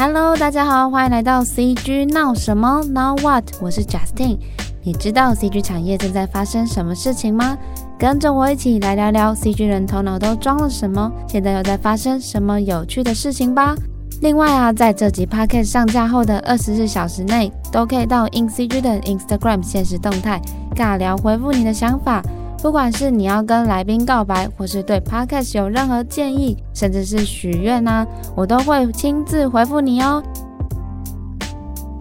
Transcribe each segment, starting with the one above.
Hello，大家好，欢迎来到 CG 闹什么？Now what？我是 Justin。你知道 CG 产业正在发生什么事情吗？跟着我一起来聊聊 CG 人头脑都装了什么，现在又在发生什么有趣的事情吧。另外啊，在这集 Podcast 上架后的二十四小时内，都可以到 InCG 的 Instagram 限时动态尬聊回复你的想法。不管是你要跟来宾告白，或是对 Podcast 有任何建议，甚至是许愿呐，我都会亲自回复你哦。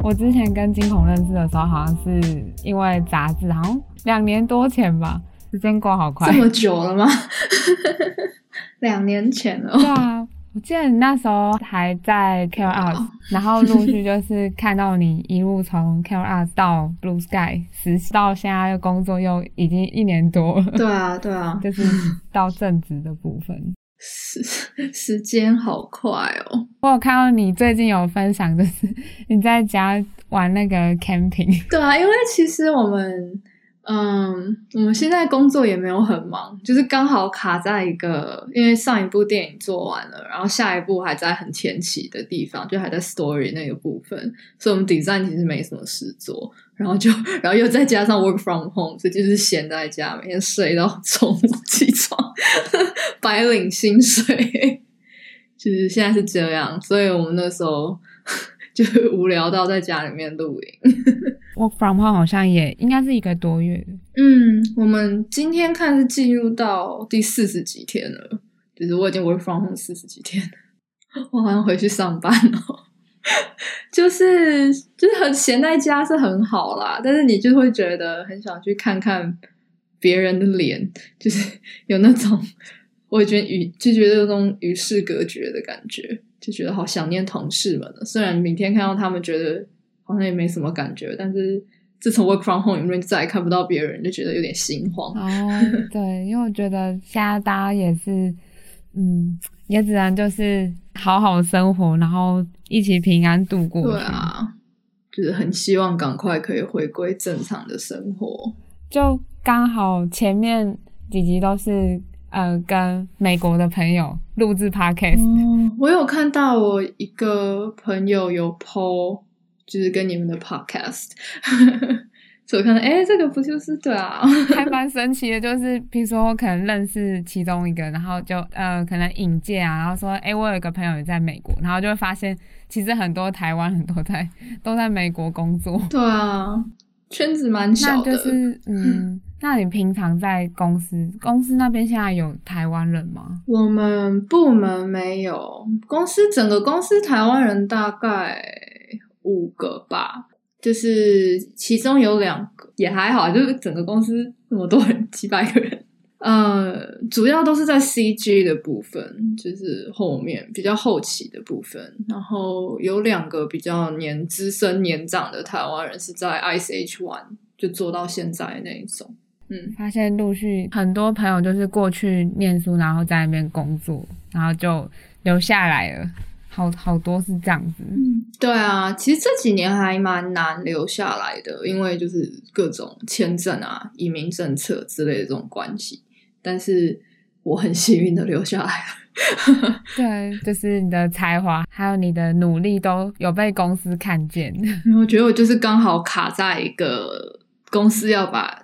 我之前跟金孔认识的时候，好像是因为杂志，好像两年多前吧。时间过好快，这么久了吗？两年前哦。对啊。我记得你那时候还在 CareArt，然后陆续就是看到你一路从 CareArt 到 Blue Sky 实习到现在的工作，又已经一年多了。对啊，对啊，就是到正职的部分。时 时间好快哦！我有看到你最近有分享，就是你在家玩那个 camping。对啊，因为其实我们。嗯，我们现在工作也没有很忙，就是刚好卡在一个，因为上一部电影做完了，然后下一部还在很前期的地方，就还在 story 那个部分，所以我们顶上其实没什么事做，然后就，然后又再加上 work from home，所以就是闲在家，每天睡到中午起床，白领薪水，就是现在是这样，所以我们那时候。就无聊到在家里面露营。Work from home 好像也应该是一个多月。嗯，我们今天看是进入到第四十几天了，就是我已经 work from home 四十几天，我好像回去上班了。就是就是很闲在家是很好啦，但是你就会觉得很想去看看别人的脸，就是有那种我觉得与就觉得有种与世隔绝的感觉。就觉得好想念同事们了，虽然明天看到他们，觉得好像也没什么感觉，但是自从 work from home，因为再也看不到别人，就觉得有点心慌。哦，对，因为我觉得现在大家也是，嗯，也只能就是好好生活，然后一起平安度过。对啊，就是很希望赶快可以回归正常的生活。就刚好前面几集都是。呃，跟美国的朋友录制 podcast。嗯，我有看到我一个朋友有 po，就是跟你们的 podcast，所以我看到，哎，这个不就是对啊，还蛮神奇的。就是比如说，我可能认识其中一个，然后就呃，可能引荐啊，然后说，哎，我有一个朋友也在美国，然后就会发现，其实很多台湾很多在都在美国工作。对啊，圈子蛮小的。就是嗯。那你平常在公司，公司那边现在有台湾人吗？我们部门没有，公司整个公司台湾人大概五个吧，就是其中有两个也还好，就是整个公司那么多人，几百个人。呃，主要都是在 CG 的部分，就是后面比较后期的部分。然后有两个比较年资深年长的台湾人是在 Ice H One 就做到现在那一种。嗯，发现陆续很多朋友就是过去念书，然后在那边工作，然后就留下来了，好好多是这样子。嗯，对啊，其实这几年还蛮难留下来的，因为就是各种签证啊、移民政策之类的这种关系。但是我很幸运的留下来了。对，就是你的才华还有你的努力都有被公司看见。我觉得我就是刚好卡在一个公司要把。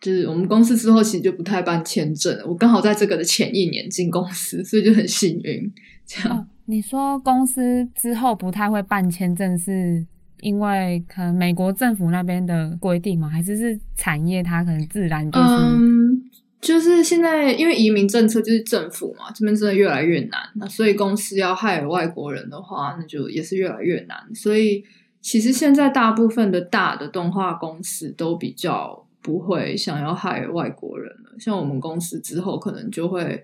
就是我们公司之后其实就不太办签证了，我刚好在这个的前一年进公司，所以就很幸运。这样。哦，你说公司之后不太会办签证，是因为可能美国政府那边的规定吗？还是是产业它可能自然就是？嗯，就是现在因为移民政策就是政府嘛，这边真的越来越难，那所以公司要害外国人的话，那就也是越来越难。所以其实现在大部分的大的动画公司都比较。不会想要害外国人了，像我们公司之后可能就会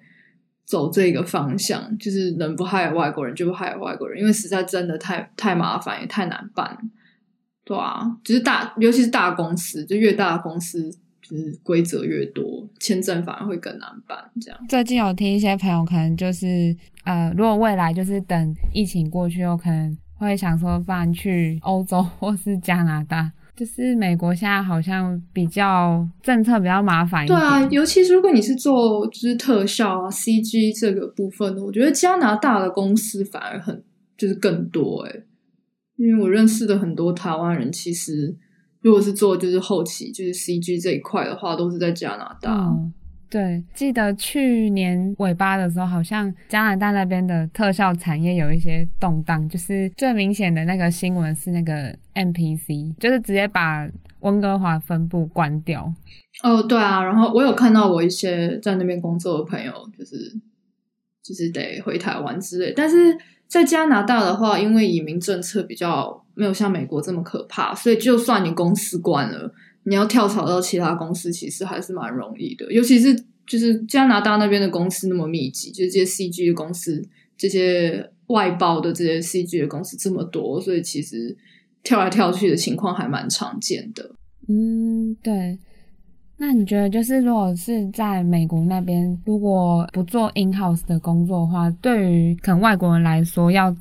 走这个方向，就是能不害外国人就不害外国人，因为实在真的太太麻烦也太难办，对啊，就是大尤其是大公司，就越大的公司就是规则越多，签证反而会更难办。这样最近有听一些朋友可能就是呃，如果未来就是等疫情过去后，可能会想说搬去欧洲 或是加拿大。就是美国现在好像比较政策比较麻烦一点。对啊，尤其是如果你是做就是特效啊、CG 这个部分的，我觉得加拿大的公司反而很就是更多诶、欸、因为我认识的很多台湾人，其实如果是做就是后期就是 CG 这一块的话，都是在加拿大。嗯对，记得去年尾巴的时候，好像加拿大那边的特效产业有一些动荡，就是最明显的那个新闻是那个 NPC，就是直接把温哥华分部关掉。哦，对啊，然后我有看到我一些在那边工作的朋友，就是就是得回台湾之类。但是在加拿大的话，因为移民政策比较没有像美国这么可怕，所以就算你公司关了。你要跳槽到其他公司，其实还是蛮容易的。尤其是就是加拿大那边的公司那么密集，就是这些 CG 的公司，这些外包的这些 CG 的公司这么多，所以其实跳来跳去的情况还蛮常见的。嗯，对。那你觉得，就是如果是在美国那边，如果不做 in house 的工作的话，对于可能外国人来说，要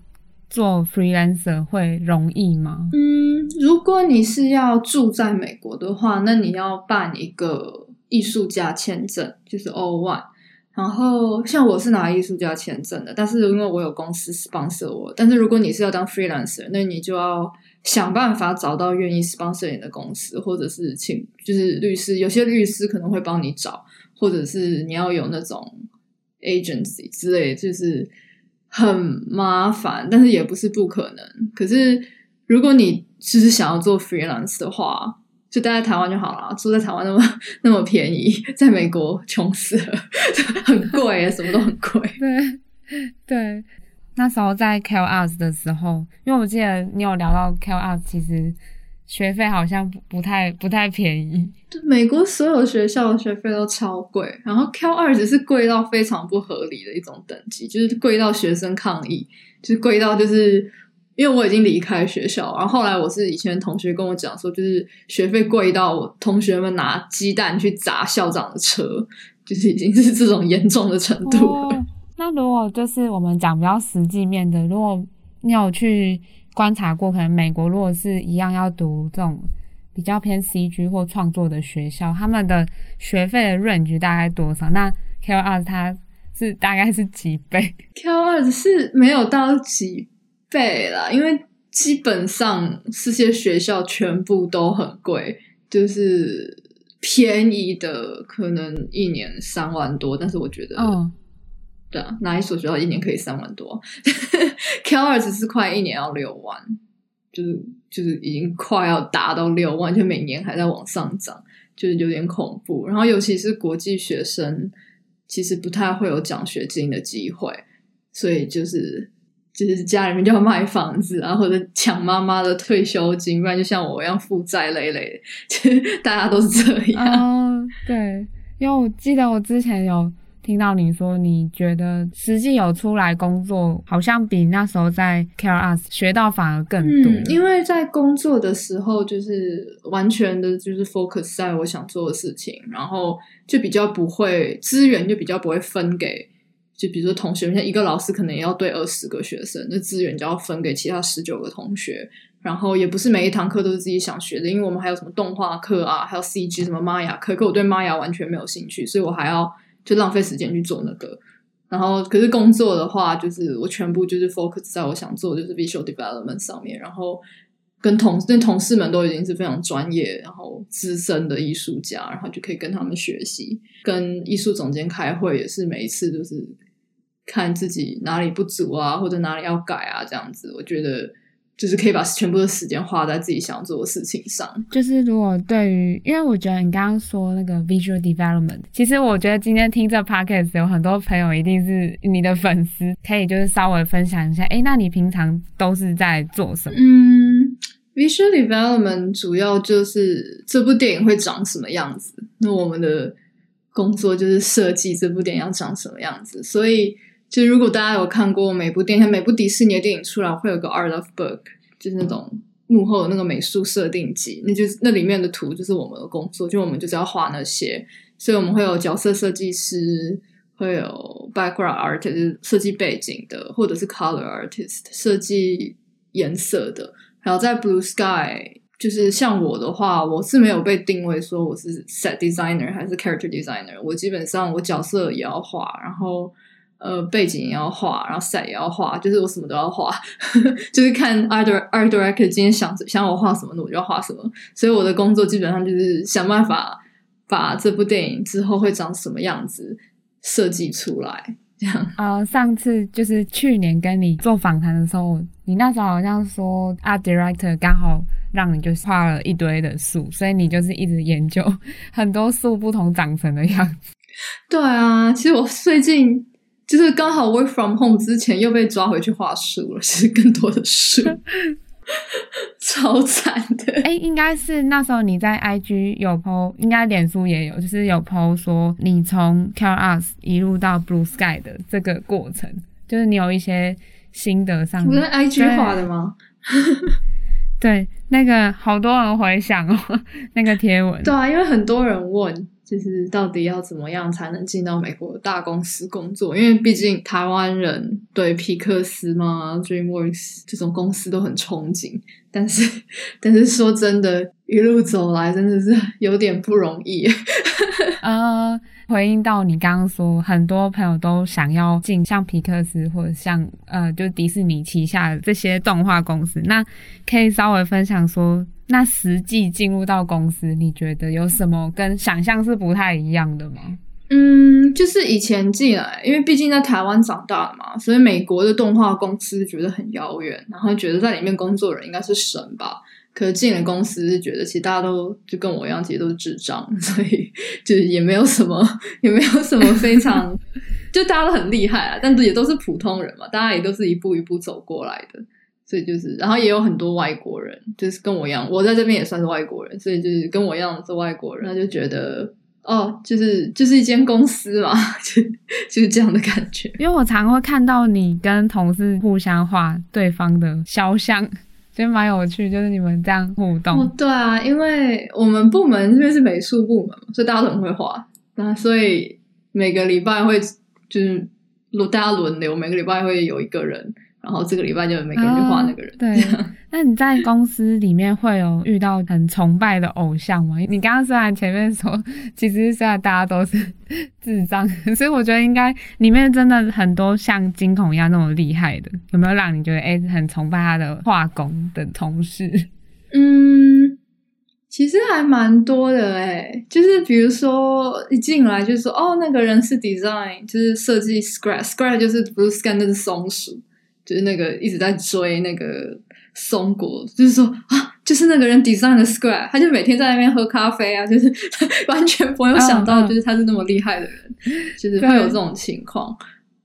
做 freelancer 会容易吗？嗯，如果你是要住在美国的话，那你要办一个艺术家签证，就是 O1。然后像我是拿艺术家签证的，但是因为我有公司 sponsor 我，但是如果你是要当 freelancer，那你就要想办法找到愿意 sponsor 你的公司，或者是请就是律师，有些律师可能会帮你找，或者是你要有那种 agency 之类，就是。很麻烦，但是也不是不可能。可是如果你只是想要做 freelance 的话，就待在台湾就好了。住在台湾那么那么便宜，在美国穷死了，很贵，什么都很贵。对对，那时候在 CalArts 的时候，因为我记得你有聊到 CalArts，其实。学费好像不不太不太便宜，对，美国所有学校的学费都超贵，然后 CalArts 只是贵到非常不合理的一种等级，就是贵到学生抗议，就是贵到就是因为我已经离开学校，然后后来我是以前同学跟我讲说，就是学费贵到我同学们拿鸡蛋去砸校长的车，就是已经是这种严重的程度了。哦，那如果就是我们讲比较实际面的，如果你有去。观察过，可能美国如果是一样要读这种比较偏 CG 或创作的学校，他们的学费的 range 大概多少？那 CalArts 它是大概是几倍？CalArts 是没有到几倍啦，因为基本上这些学校全部都很贵，就是便宜的可能一年三万多，但是我觉得。嗯对啊，哪一所学校一年可以三万多？CalArts 是快一年要六万，就是就是已经快要达到六万，就每年还在往上涨，就是有点恐怖。然后尤其是国际学生，其实不太会有奖学金的机会，所以就是就是家里面就要卖房子啊，或者抢妈妈的退休金，不然就像我一样负债累累。其 实大家都是这样。哦，对，因为我记得我之前有。听到你说，你觉得实际有出来工作，好像比那时候在 CalArts 学到反而更多。嗯，因为在工作的时候，就是完全的就是 focus 在我想做的事情，然后就比较不会资源就比较不会分给，就比如说同学，像一个老师可能也要对二十个学生，那资源就要分给其他十九个同学，然后也不是每一堂课都是自己想学的，因为我们还有什么动画课啊，还有 CG 什么玛雅课，可我对玛雅完全没有兴趣，所以我还要。就浪费时间去做那个，然后可是工作的话，就是我全部就是 focus 在我想做就是 visual development 上面，然后跟同那同事们都已经是非常专业，然后资深的艺术家，然后就可以跟他们学习。跟艺术总监开会也是每一次都是看自己哪里不足啊，或者哪里要改啊，这样子，我觉得。就是可以把全部的时间花在自己想做的事情上。就是如果对于，因为我觉得你刚刚说那个 visual development，其实我觉得今天听这 podcast 有很多朋友一定是你的粉丝，可以就是稍微分享一下，诶，那你平常都是在做什么？嗯，visual development 主要就是这部电影会长什么样子。那我们的工作就是设计这部电影要长什么样子，所以。就如果大家有看过每部电影，每部迪士尼的电影出来会有个 art of book，就是那种幕后的那个美术设定集，那就是那里面的图就是我们的工作，就我们就是要画那些，所以我们会有角色设计师，会有 background artist 设计背景的，或者是 color artist 设计颜色的，然后在 Blue Sky，就是像我的话，我是没有被定位说我是 set designer 还是 character designer，我基本上我角色也要画，然后。呃背景也要画，然后 set 也要画，就是我什么都要画，就是看 art art director 今天想想我画什么，我就要画什么。所以我的工作基本上就是想办法把这部电影之后会长什么样子设计出来。这样呃，上次就是去年跟你做访谈的时候，你那时候好像说 art director 刚好让你就画了一堆的树，所以你就是一直研究很多树不同长成的样子。对啊，其实我最近就是刚好 work from home 之前又被抓回去画书了，其实更多的是。超惨的！哎、欸，应该是那时候你在 IG 有 po，应该脸书也有，就是有 po 说你从 CARES 一路到 Blue Sky 的这个过程，就是你有一些心得上。不是 IG 画的吗？对，那个好多人回想哦，那个贴文。对啊，因为很多人问。就是到底要怎么样才能进到美国大公司工作？因为毕竟台湾人对皮克斯嘛、DreamWorks 这种公司都很憧憬，但是但是说真的，一路走来真的是有点不容易。啊，回应到你刚刚说，很多朋友都想要进像皮克斯或者像呃，就迪士尼旗下的这些动画公司，那可以稍微分享说。那实际进入到公司，你觉得有什么跟想象是不太一样的吗？嗯，就是以前进来，因为毕竟在台湾长大的嘛，所以美国的动画公司觉得很遥远，然后觉得在里面工作的人应该是神吧。可是进了公司，是觉得其实大家都就跟我一样，其实都是智障，所以就也没有什么，也没有什么非常，就大家都很厉害啊，但是也都是普通人嘛，大家也都是一步一步走过来的。所以就是，然后也有很多外国人，就是跟我一样，我在这边也算是外国人，所以就是跟我一样是外国人，他就觉得哦，就是就是一间公司嘛，就就是这样的感觉。因为我常会看到你跟同事互相画对方的肖像，觉得蛮有趣，就是你们这样互动。哦，对啊，因为我们部门这边是美术部门嘛，所以大家都很会画，那所以每个礼拜会就是轮大家轮流，每个礼拜会有一个人。然后这个礼拜就每个人就画那个人。啊、对，那你在公司里面会有遇到很崇拜的偶像吗？你刚刚虽然前面说，其实虽然大家都是智障，所以我觉得应该里面真的很多像惊恐一样那么厉害的，有没有让你觉得哎很崇拜他的画工的同事？嗯，其实还蛮多的哎，就是比如说一进来就说哦那个人是 design，就是设计 Scrat，Scrat 就是不是 Scrat 那是松鼠。就是那个一直在追那个松果，就是说啊，就是那个人 design 的 Square，他就每天在那边喝咖啡啊，就是 完全没有想到，就是他是那么厉害的人，就是会有这种情况。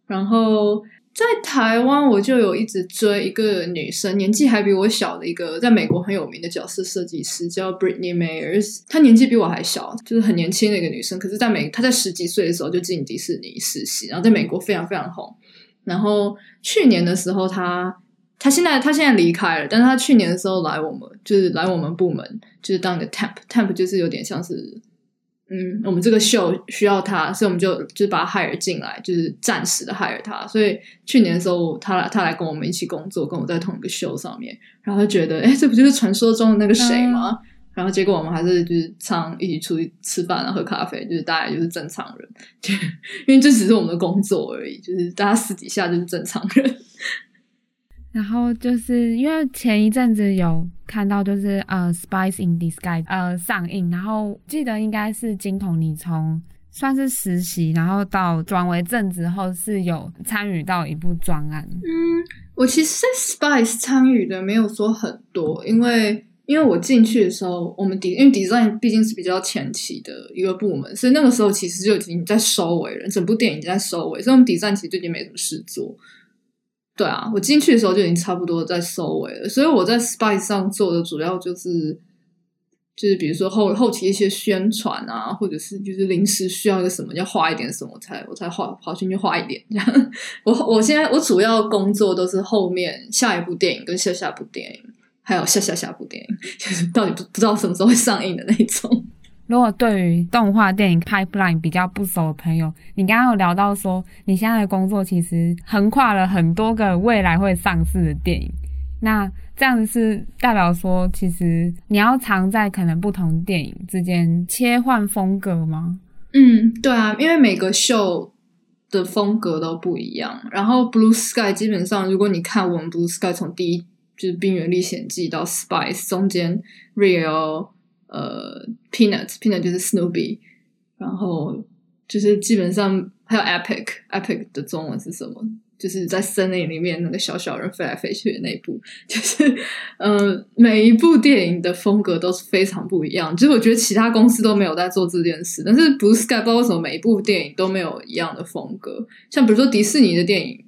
然后在台湾，我就有一直追一个女生，年纪还比我小的一个，在美国很有名的角色设计师，叫 Britney Myers，她年纪比我还小，就是很年轻的一个女生。可是在美，她在十几岁的时候就进迪士尼实习，然后在美国非常非常红。然后去年的时候他，他他现在他现在离开了，但是他去年的时候来我们，就是来我们部门，就是当一个 temp，temp 就是有点像是，嗯，我们这个秀需要他，所以我们就就把他 hire 进来，就是暂时的 hire 他。所以去年的时候，他来他来跟我们一起工作，跟我在同一个秀上面，然后他觉得，哎，这不就是传说中的那个谁吗？然后结果我们还是就是常一起出去吃饭啊，喝咖啡，就是大家就是正常人，就 因为这只是我们的工作而已，就是大家私底下就是正常人。然后就是因为前一阵子有看到就是呃《Spies in Disguise》呃上映，然后记得应该是金童，你从算是实习，然后到转为正职后是有参与到一部专案。嗯，我其实在《Spies》参与的没有说很多，因为。因为我进去的时候，我们底因为 design 毕竟是比较前期的一个部门，所以那个时候其实就已经在收尾了，整部电影在收尾，所以我们 design 其实就已经没什么事做。对啊，我进去的时候就已经差不多在收尾了，所以我在 Spice 上做的主要就是就是比如说后后期一些宣传啊，或者是就是临时需要一个什么要画一点什么，才我才画跑进去画一点这样。我我现在我主要工作都是后面下一部电影跟下下部电影。还有下下下部电影，就是到底不不知道什么时候会上映的那种。如果对于动画电影 pipeline 比较不熟的朋友，你刚刚有聊到说，你现在的工作其实横跨了很多个未来会上市的电影。那这样子是代表说，其实你要常在可能不同电影之间切换风格吗？嗯，对啊，因为每个秀的风格都不一样。然后 Blue Sky 基本上，如果你看我们 Blue Sky 从第一就是《冰原历险记》到 Spice 中间，Real 呃 Peanuts Peanut 就是 Snoopy，然后就是基本上还有 Epic Epic 的中文是什么？就是在森林里面那个小小人飞来飞去的那一部，就是呃，每一部电影的风格都是非常不一样。就是我觉得其他公司都没有在做这件事，但是 Blue Sky 不知道为什么每一部电影都没有一样的风格。像比如说迪士尼的电影，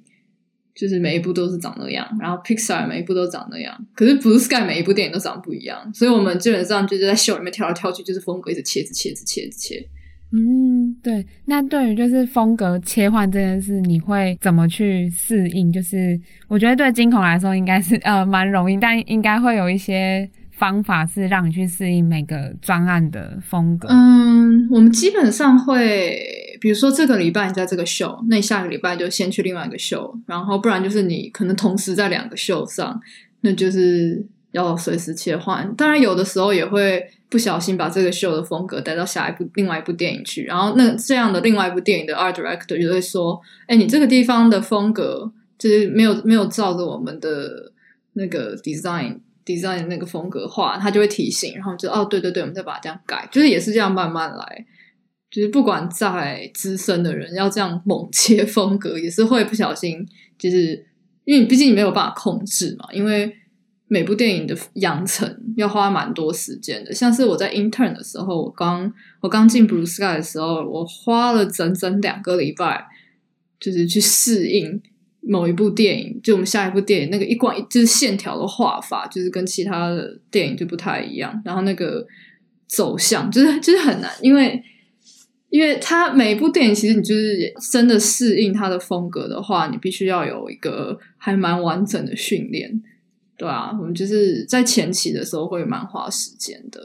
就是每一部都是长那样，然后 Pixar 每一部都长那样，可是 Blue Sky 每一部电影都长不一样。所以我们基本上就是在秀里面跳来跳去，就是风格一直切，一直切，一直切，一直切。嗯，对。那对于就是风格切换这件事，你会怎么去适应？就是我觉得对惊恐来说应该是呃蛮容易，但应该会有一些方法是让你去适应每个专案的风格。嗯，我们基本上会，比如说这个礼拜你在这个秀，那你下个礼拜就先去另外一个秀，然后不然就是你可能同时在两个秀上，那就是要随时切换。当然有的时候也会。不小心把这个秀的风格带到下一部另外一部电影去，然后那这样的另外一部电影的 art director 就会说：“哎，你这个地方的风格就是没有没有照着我们的那个 design design 那个风格画。”他就会提醒，然后就哦，对对对，我们再把它这样改，就是也是这样慢慢来。就是不管再资深的人要这样猛切风格，也是会不小心，就是因为毕竟你没有办法控制嘛，因为。每部电影的养成要花蛮多时间的，像是我在 intern 的时候，我刚我刚进 Blue Sky 的时候，我花了整整两个礼拜，就是去适应某一部电影，就我们下一部电影那个一贯就是线条的画法，就是跟其他的电影就不太一样，然后那个走向就是就是很难，因为因为它每一部电影其实你就是真的适应它的风格的话，你必须要有一个还蛮完整的训练。对啊，我们就是在前期的时候会蛮花时间的。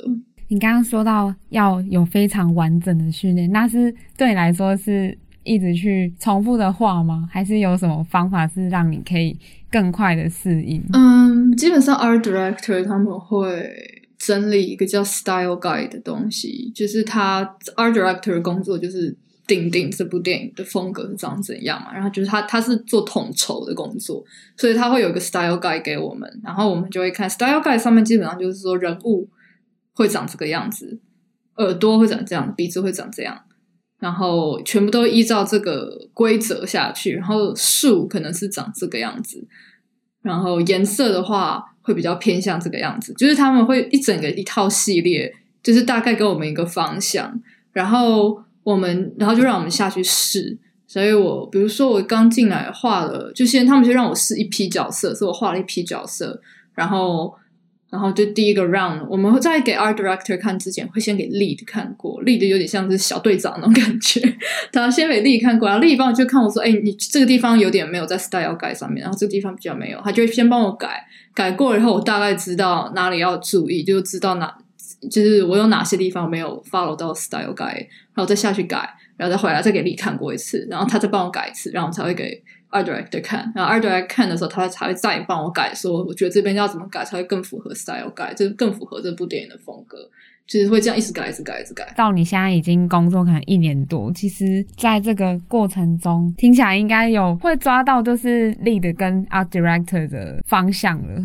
你刚刚说到要有非常完整的训练，那是对你来说是一直去重复的画吗？还是有什么方法是让你可以更快的适应？嗯，基本上 art director 他们会整理一个叫 style guide 的东西，就是他 art director 的工作就是。定定这部电影的风格是长怎样嘛？然后就是他他是做统筹的工作，所以他会有一个 style guide 给我们，然后我们就会看 style guide 上面基本上就是说人物会长这个样子，耳朵会长这样，鼻子会长这样，然后全部都依照这个规则下去，然后树可能是长这个样子，然后颜色的话会比较偏向这个样子，就是他们会一整个一套系列，就是大概给我们一个方向，然后。我们然后就让我们下去试，所以我比如说我刚进来画了，就先他们就让我试一批角色，所以我画了一批角色，然后然后就第一个 round，我们会在给 art director 看之前会先给 lead 看过，lead 有点像是小队长那种感觉，他先给 lead 看过，然后 lead 帮我就看我说，哎，你这个地方有点没有在 style 改上面，然后这个地方比较没有，他就会先帮我改，改过了以后我大概知道哪里要注意，就知道哪。就是我有哪些地方没有 follow 到 style guide，然后再下去改，然后再回来再给你看过一次，然后他再帮我改一次，然后我才会给 art director 看。然后 art director 看的时候，他才会再帮我改，说我觉得这边要怎么改才会更符合 style guide，就是更符合这部电影的风格。就是会这样一直改，一直改，一直改。到你现在已经工作可能一年多，其实在这个过程中，听起来应该有会抓到就是 lead 跟 art director 的方向了。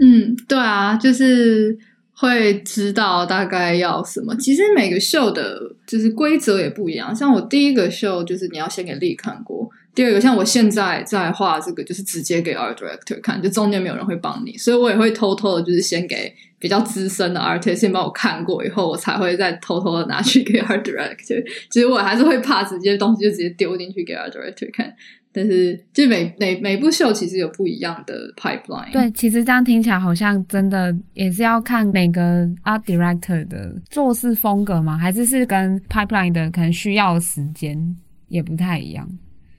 嗯，对啊，就是。会知道大概要什么。其实每个秀的就是规则也不一样。像我第一个秀就是你要先给力看过，第二个像我现在在画这个就是直接给 art director 看，就中间没有人会帮你，所以我也会偷偷的，就是先给比较资深的 artist 先帮我看过以后，我才会再偷偷的拿去给 art director。其实我还是会怕直接东西就直接丢进去给 art director 看。但是，就每每每部秀其实有不一样的 pipeline。对，其实这样听起来好像真的也是要看每个 art director 的做事风格吗？还是是跟 pipeline 的可能需要的时间也不太一样？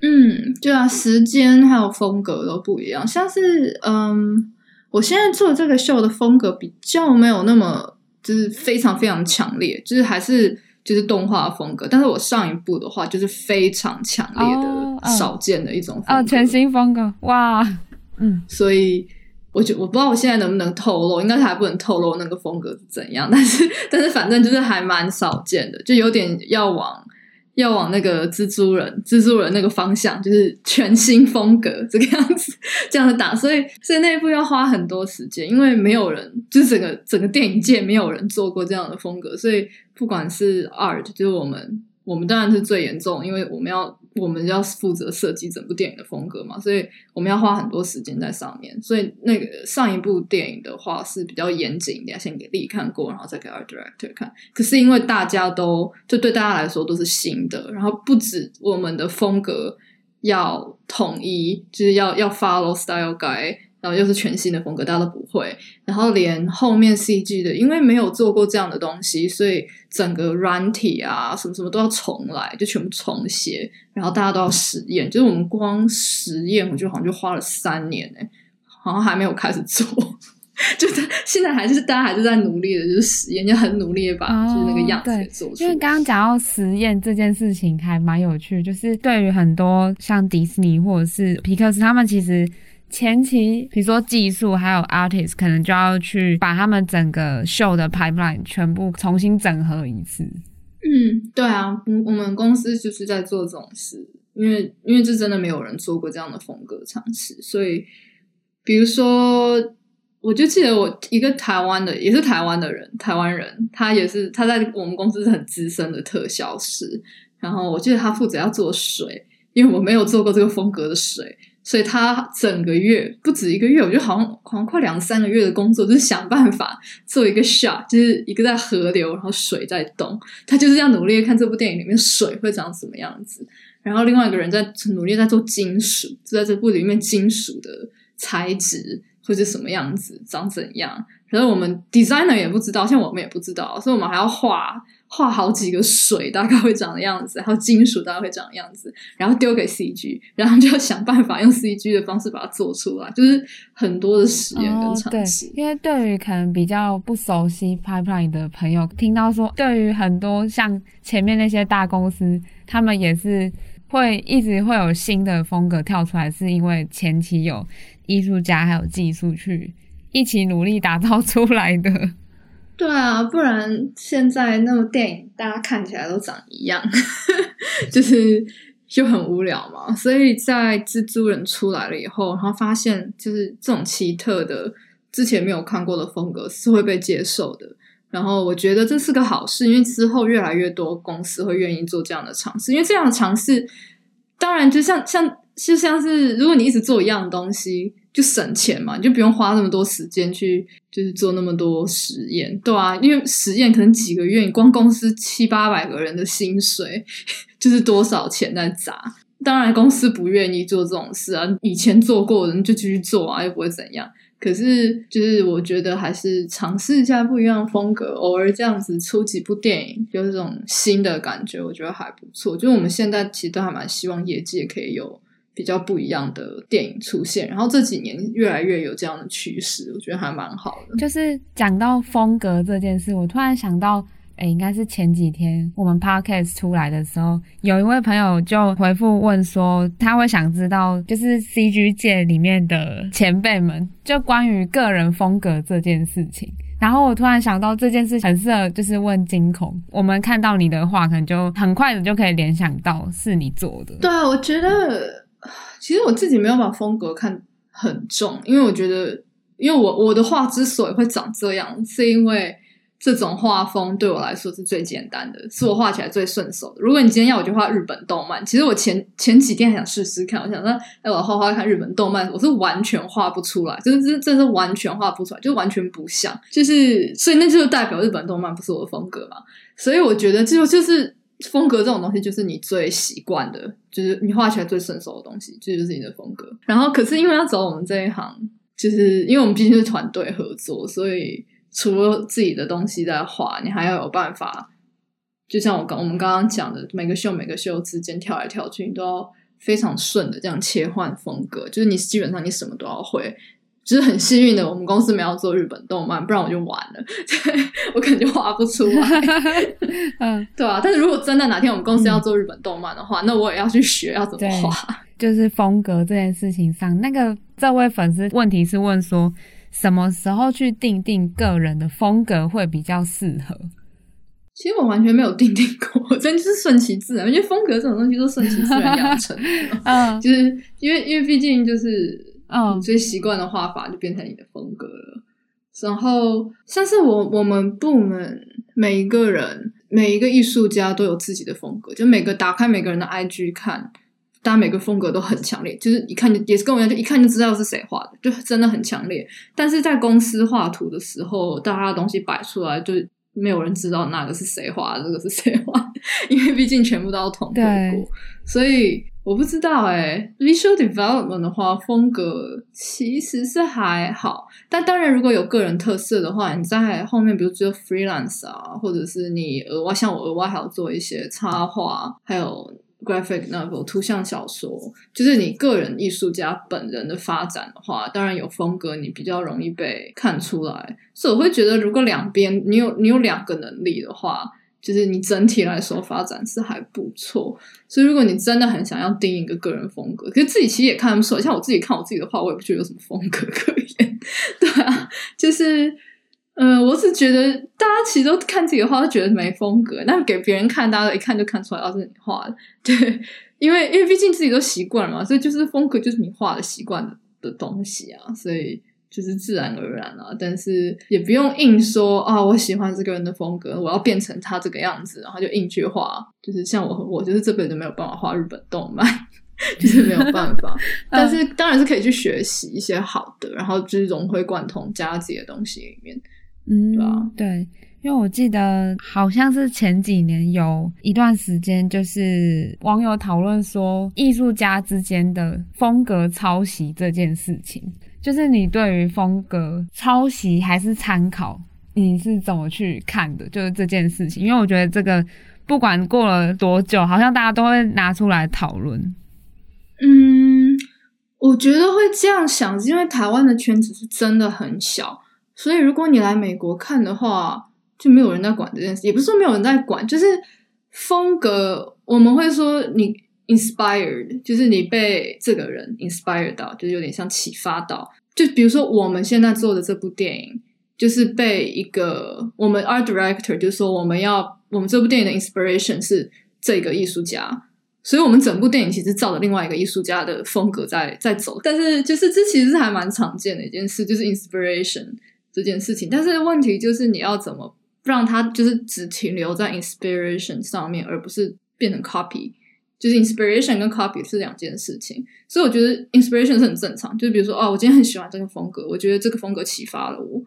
嗯，对啊，时间还有风格都不一样。像是嗯，我现在做这个秀的风格比较没有那么就是非常非常强烈，就是还是。就是动画风格，但是我上一部的话就是非常强烈的、少见的一种风格，哦，全新风格，哇，嗯，所以我就我不知道我现在能不能透露，应该还不能透露那个风格是怎样，但是但是反正就是还蛮少见的，就有点要往要往那个蜘蛛人、蜘蛛人那个方向，就是全新风格这个样子，这样子打。所以，所以那一部要花很多时间，因为没有人，就是整个整个电影界没有人做过这样的风格，所以不管是 art，就是我们。我们当然是最严重，因为我们要我们要负责设计整部电影的风格嘛，所以我们要花很多时间在上面。所以那个上一部电影的话是比较严谨一点，先给丽看过，然后再给 art director 看。可是因为大家都就对大家来说都是新的，然后不止我们的风格要统一，就是要要 follow style guide。然后又是全新的风格，大家都不会。然后连后面 CG 的，因为没有做过这样的东西，所以整个软体啊，什么什么都要重来，就全部重写。然后大家都要实验，就是我们光实验，我觉得好像就花了三年诶，好像还没有开始做。就是现在还是大家还是在努力的，就是实验，就很努力的把就是那个样子做出来。因为刚刚讲到实验这件事情还蛮有趣，就是对于很多像迪士尼或者是皮克斯，他们其实。前期，比如说技术还有 artist，可能就要去把他们整个秀的 pipeline 全部重新整合一次。嗯，对啊，我们公司就是在做这种事，因为因为这真的没有人做过这样的风格尝试，所以比如说，我就记得我一个台湾的，也是台湾的人，台湾人，他也是他在我们公司是很资深的特效师，然后我记得他负责要做水，因为我没有做过这个风格的水。所以他整个月不止一个月，我觉得好像好像快两三个月的工作，就是想办法做一个 shot，就是一个在河流，然后水在动，他就是要努力看这部电影里面水会长什么样子。然后另外一个人在努力在做金属，就在这部里面金属的材质会是什么样子，长怎样。然后我们 designer 也不知道，像我们也不知道，所以我们还要画。画好几个水 大概会长的样子，还有金属大概会长的样子，然后丢给 CG，然后就要想办法用 CG 的方式把它做出来，就是很多的实验跟尝试。因为对于可能比较不熟悉 pipeline 的朋友，听到说，对于很多像前面那些大公司，他们也是会一直会有新的风格跳出来，是因为前期有艺术家还有技术去一起努力打造出来的。对啊，不然现在那部电影大家看起来都长一样，就是就很无聊嘛。所以在蜘蛛人出来了以后，然后发现就是这种奇特的、之前没有看过的风格是会被接受的。然后我觉得这是个好事，因为之后越来越多公司会愿意做这样的尝试。因为这样的尝试，当然就像像就像是如果你一直做一样的东西。就省钱嘛，你就不用花那么多时间去，就是做那么多实验，对啊，因为实验可能几个月，光公司七八百个人的薪水，就是多少钱在砸。当然，公司不愿意做这种事啊，以前做过的人就继续做啊，又不会怎样。可是，就是我觉得还是尝试一下不一样的风格，偶尔这样子出几部电影，有这种新的感觉，我觉得还不错。就是我们现在其实都还蛮希望业界可以有。比较不一样的电影出现，然后这几年越来越有这样的趋势，我觉得还蛮好的。就是讲到风格这件事，我突然想到，诶，应该是前几天我们 podcast 出来的时候，有一位朋友就回复问说，他会想知道，就是 CG 界里面的前辈们，就关于个人风格这件事情。然后我突然想到这件事很适合，就是问惊恐。我们看到你的话，可能就很快的就可以联想到是你做的。对啊，我觉得。其实我自己没有把风格看很重，因为我觉得，因为我我的画之所以会长这样，是因为这种画风对我来说是最简单的，是我画起来最顺手的。如果你今天要我去画日本动漫，其实我前前几天还想试试看，我想说，哎，我画画看日本动漫，我是完全画不出来，就是真是完全画不出来，就完全不像，就是所以那就代表日本动漫不是我的风格嘛。所以我觉得就就是。风格这种东西就是你最习惯的，就是你画起来最顺手的东西，这就是你的风格。然后，可是因为要走我们这一行，就是因为我们毕竟是团队合作，所以除了自己的东西在画，你还要有办法。就像我刚我们刚刚讲的，每个秀每个秀之间跳来跳去，你都要非常顺的这样切换风格，就是你基本上你什么都要会。就是很幸运的，我们公司没有做日本动漫，不然我就完了，对，我可能就画不出来。嗯，对啊。但是如果真的哪天我们公司要做日本动漫的话，嗯、那我也要去学要怎么画。就是风格这件事情上，那个这位粉丝问题是问说，什么时候去定定个人的风格会比较适合？其实我完全没有定定过，我真的是顺其自然。因为风格这种东西都顺其自然养成的，嗯，就是因为因为毕竟就是嗯，最习惯的画法就变成你的风格了。然后像是我我们部门每一个人每一个艺术家都有自己的风格，就每个打开每个人的 IG 看，大家每个风格都很强烈，就是一看就也是跟我一样，就一看就知道是谁画的，就真的很强烈。但是在公司画图的时候，大家的东西摆出来就。没有人知道哪个是谁画的，这个是谁画的，因为毕竟全部都要统计过，所以我不知道哎。Visual development 的话，风格其实是还好，但当然如果有个人特色的话，你在后面，比如做 freelance 啊，或者是你额外像我额外还要做一些插画，还有。Graphic novel 图像小说，就是你个人艺术家本人的发展的话，当然有风格，你比较容易被看出来。所以我会觉得，如果两边你有你有两个能力的话，就是你整体来说发展是还不错。所以如果你真的很想要定一个个人风格，可是自己其实也看不出来。像我自己看我自己的画，我也不觉得有什么风格可言。对啊，就是。嗯、呃，我是觉得大家其实都看自己的画，都觉得没风格。那给别人看，大家一看就看出来，哦，是你画的。对，因为因为毕竟自己都习惯了嘛，所以就是风格就是你画的习惯的的东西啊，所以就是自然而然啊。但是也不用硬说啊、哦，我喜欢这个人的风格，我要变成他这个样子，然后就硬去画。就是像我，我就是这辈子没有办法画日本动漫，就是没有办法。但是当然是可以去学习一些好的，然后就是融会贯通，加自己的东西里面。嗯，对，因为我记得好像是前几年有一段时间，就是网友讨论说艺术家之间的风格抄袭这件事情，就是你对于风格抄袭还是参考，你是怎么去看的？就是这件事情，因为我觉得这个不管过了多久，好像大家都会拿出来讨论。嗯，我觉得会这样想，是因为台湾的圈子是真的很小。所以，如果你来美国看的话，就没有人在管这件事。也不是说没有人在管，就是风格，我们会说你 inspired，就是你被这个人 inspired 到，就是有点像启发到。就比如说我们现在做的这部电影，就是被一个我们 art director 就说我们要我们这部电影的 inspiration 是这个艺术家，所以我们整部电影其实照着另外一个艺术家的风格在在走。但是，就是这其实是还蛮常见的一件事，就是 inspiration。这件事情，但是问题就是你要怎么让它就是只停留在 inspiration 上面，而不是变成 copy。就是 inspiration 跟 copy 是两件事情，所以我觉得 inspiration 是很正常。就是比如说，哦，我今天很喜欢这个风格，我觉得这个风格启发了我，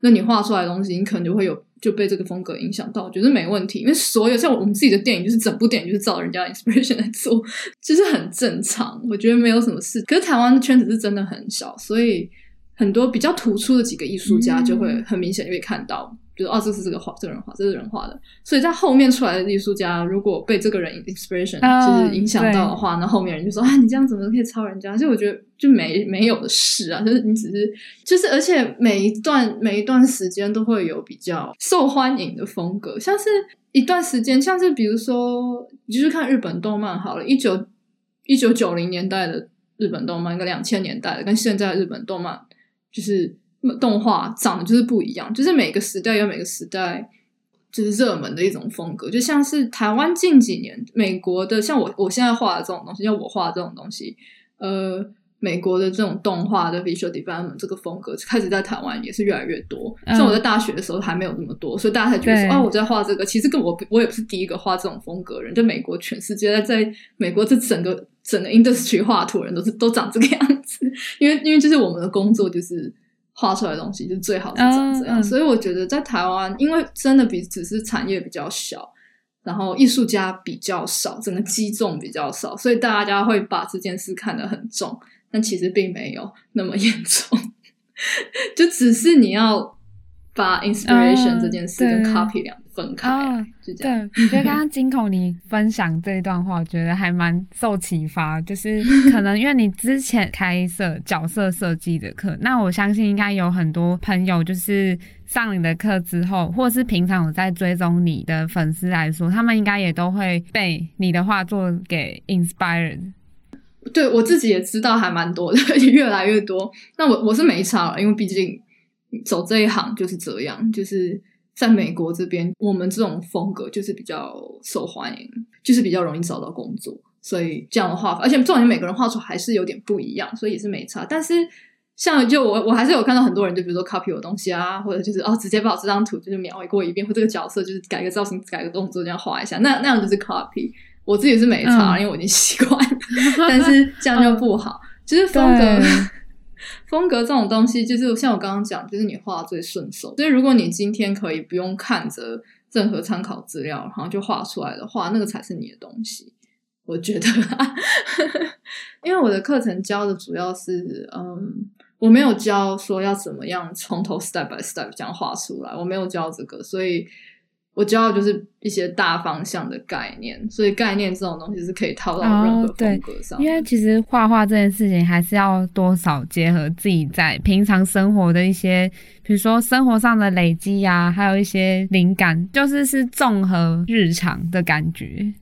那你画出来的东西，你可能就会有就被这个风格影响到，我觉得没问题。因为所有像我们自己的电影，就是整部电影就是照人家 inspiration 来做，就是很正常。我觉得没有什么事。可是台湾的圈子是真的很小，所以。很多比较突出的几个艺术家就会很明显就会看到，就是哦，这是这个画，这个人画，这是人画的。所以在后面出来的艺术家，如果被这个人 inspiration 就是影响到的话，那、uh, 后面人就说啊，你这样怎么可以抄人家？就我觉得就没没有的事啊，就是你只是就是，而且每一段每一段时间都会有比较受欢迎的风格，像是一段时间，像是比如说，你就是看日本动漫好了，一九一九九零年代的日本动漫跟两千年代的跟现在的日本动漫。就是动画长得就是不一样，就是每个时代有每个时代就是热门的一种风格，就像是台湾近几年美国的，像我我现在画的这种东西，像我画的这种东西，呃，美国的这种动画的 visual development 这个风格开始在台湾也是越来越多。像我在大学的时候还没有那么多，所以大家才觉得说，哦，我在画这个，其实跟我我也不是第一个画这种风格的人，就美国全世界在在美国这整个。整个 industry 画图人都是都长这个样子，因为因为就是我们的工作就是画出来的东西就最好是长这样，所以我觉得在台湾，因为真的比只是产业比较小，然后艺术家比较少，整个击中比较少，所以大家会把这件事看得很重，但其实并没有那么严重，就只是你要把 inspiration、嗯、这件事跟 copy 两。分开、哦，就这样。对，你觉得刚刚金口你分享这一段话，我觉得还蛮受启发。就是 可能因为你之前开设角色设计的课，那我相信应该有很多朋友就是上你的课之后，或是平常有在追踪你的粉丝来说，他们应该也都会被你的画作给 inspired。对，我自己也知道还蛮多的，越来越多。那我我是没差了，因为毕竟走这一行就是这样，就是。在美国这边，我们这种风格就是比较受欢迎，就是比较容易找到工作。所以这样的画法，而且重点每个人画出还是有点不一样，所以也是没差。但是像就我我还是有看到很多人，就比如说 copy 我东西啊，或者就是哦直接把我这张图就是描过一遍，或这个角色就是改个造型、改个动作这样画一下，那那样就是 copy。我自己是没差，嗯、因为我已经习惯了。但是这样就不好，就是风格 风格这种东西，就是像我刚刚讲，就是你画最顺手。所以如果你今天可以不用看着任何参考资料，然后就画出来的话，那个才是你的东西。我觉得，因为我的课程教的主要是，嗯，我没有教说要怎么样从头 step by step 这样画出来，我没有教这个，所以我教的就是一些大方向的概念，所以概念这种东西是可以套到任何风格上。哦，因为其实画画这件事情还是要多少结合自己在平常生活的一些，比如说生活上的累积呀，还有一些灵感，就是是综合日常的感觉。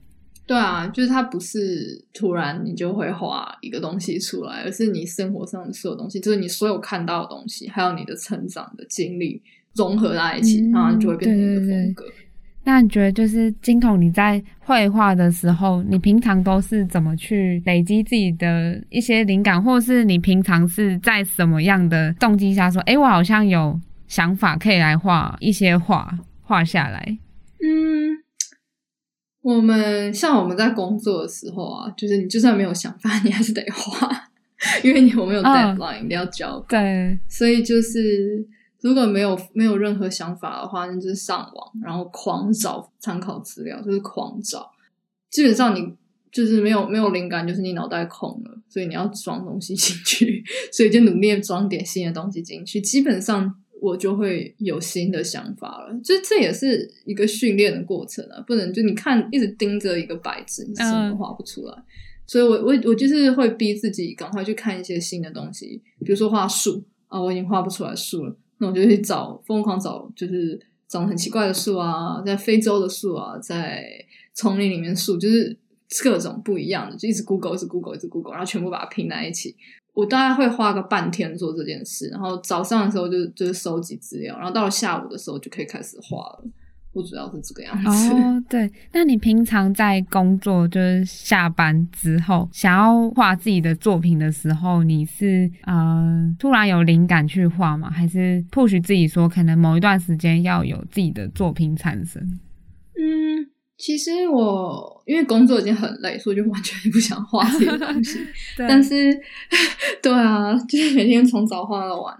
对啊，就是它不是突然你就会画一个东西出来，而是你生活上的所有东西，就是你所有看到的东西，还有你的成长的经历融合在一起，嗯、然后就会变成一个风格。对对对。那你觉得，就是金童你在绘画的时候，你平常都是怎么去累积自己的一些灵感，或是你平常是在什么样的动机下说，哎，我好像有想法可以来画一些画，画下来？嗯。我们像我们在工作的时候啊，就是你就算没有想法，你还是得画，因为你我们有 deadline，你、oh, 要交。对，所以就是如果没有没有任何想法的话，那就是上网，然后狂找参考资料，就是狂找。基本上你就是没有没有灵感，就是你脑袋空了，所以你要装东西进去，所以就努力装点新的东西进去。基本上。我就会有新的想法了，就这也是一个训练的过程啊，不能就你看一直盯着一个白纸，你什么都画不出来。Uh. 所以我我我就是会逼自己赶快去看一些新的东西，比如说画树啊，我已经画不出来树了，那我就去找疯狂找，就是长得很奇怪的树啊，在非洲的树啊，在丛林里面树，就是各种不一样的，就一直 Google，一直 Google，一直 Google，然后全部把它拼在一起。我大概会花个半天做这件事，然后早上的时候就就是收集资料，然后到了下午的时候就可以开始画了。我主要是这个样子。哦，对。那你平常在工作，就是下班之后想要画自己的作品的时候，你是呃突然有灵感去画吗？还是 push 自己说可能某一段时间要有自己的作品产生？嗯。其实我因为工作已经很累，所以就完全不想画这些东西。但是，对啊，就是每天从早画到晚。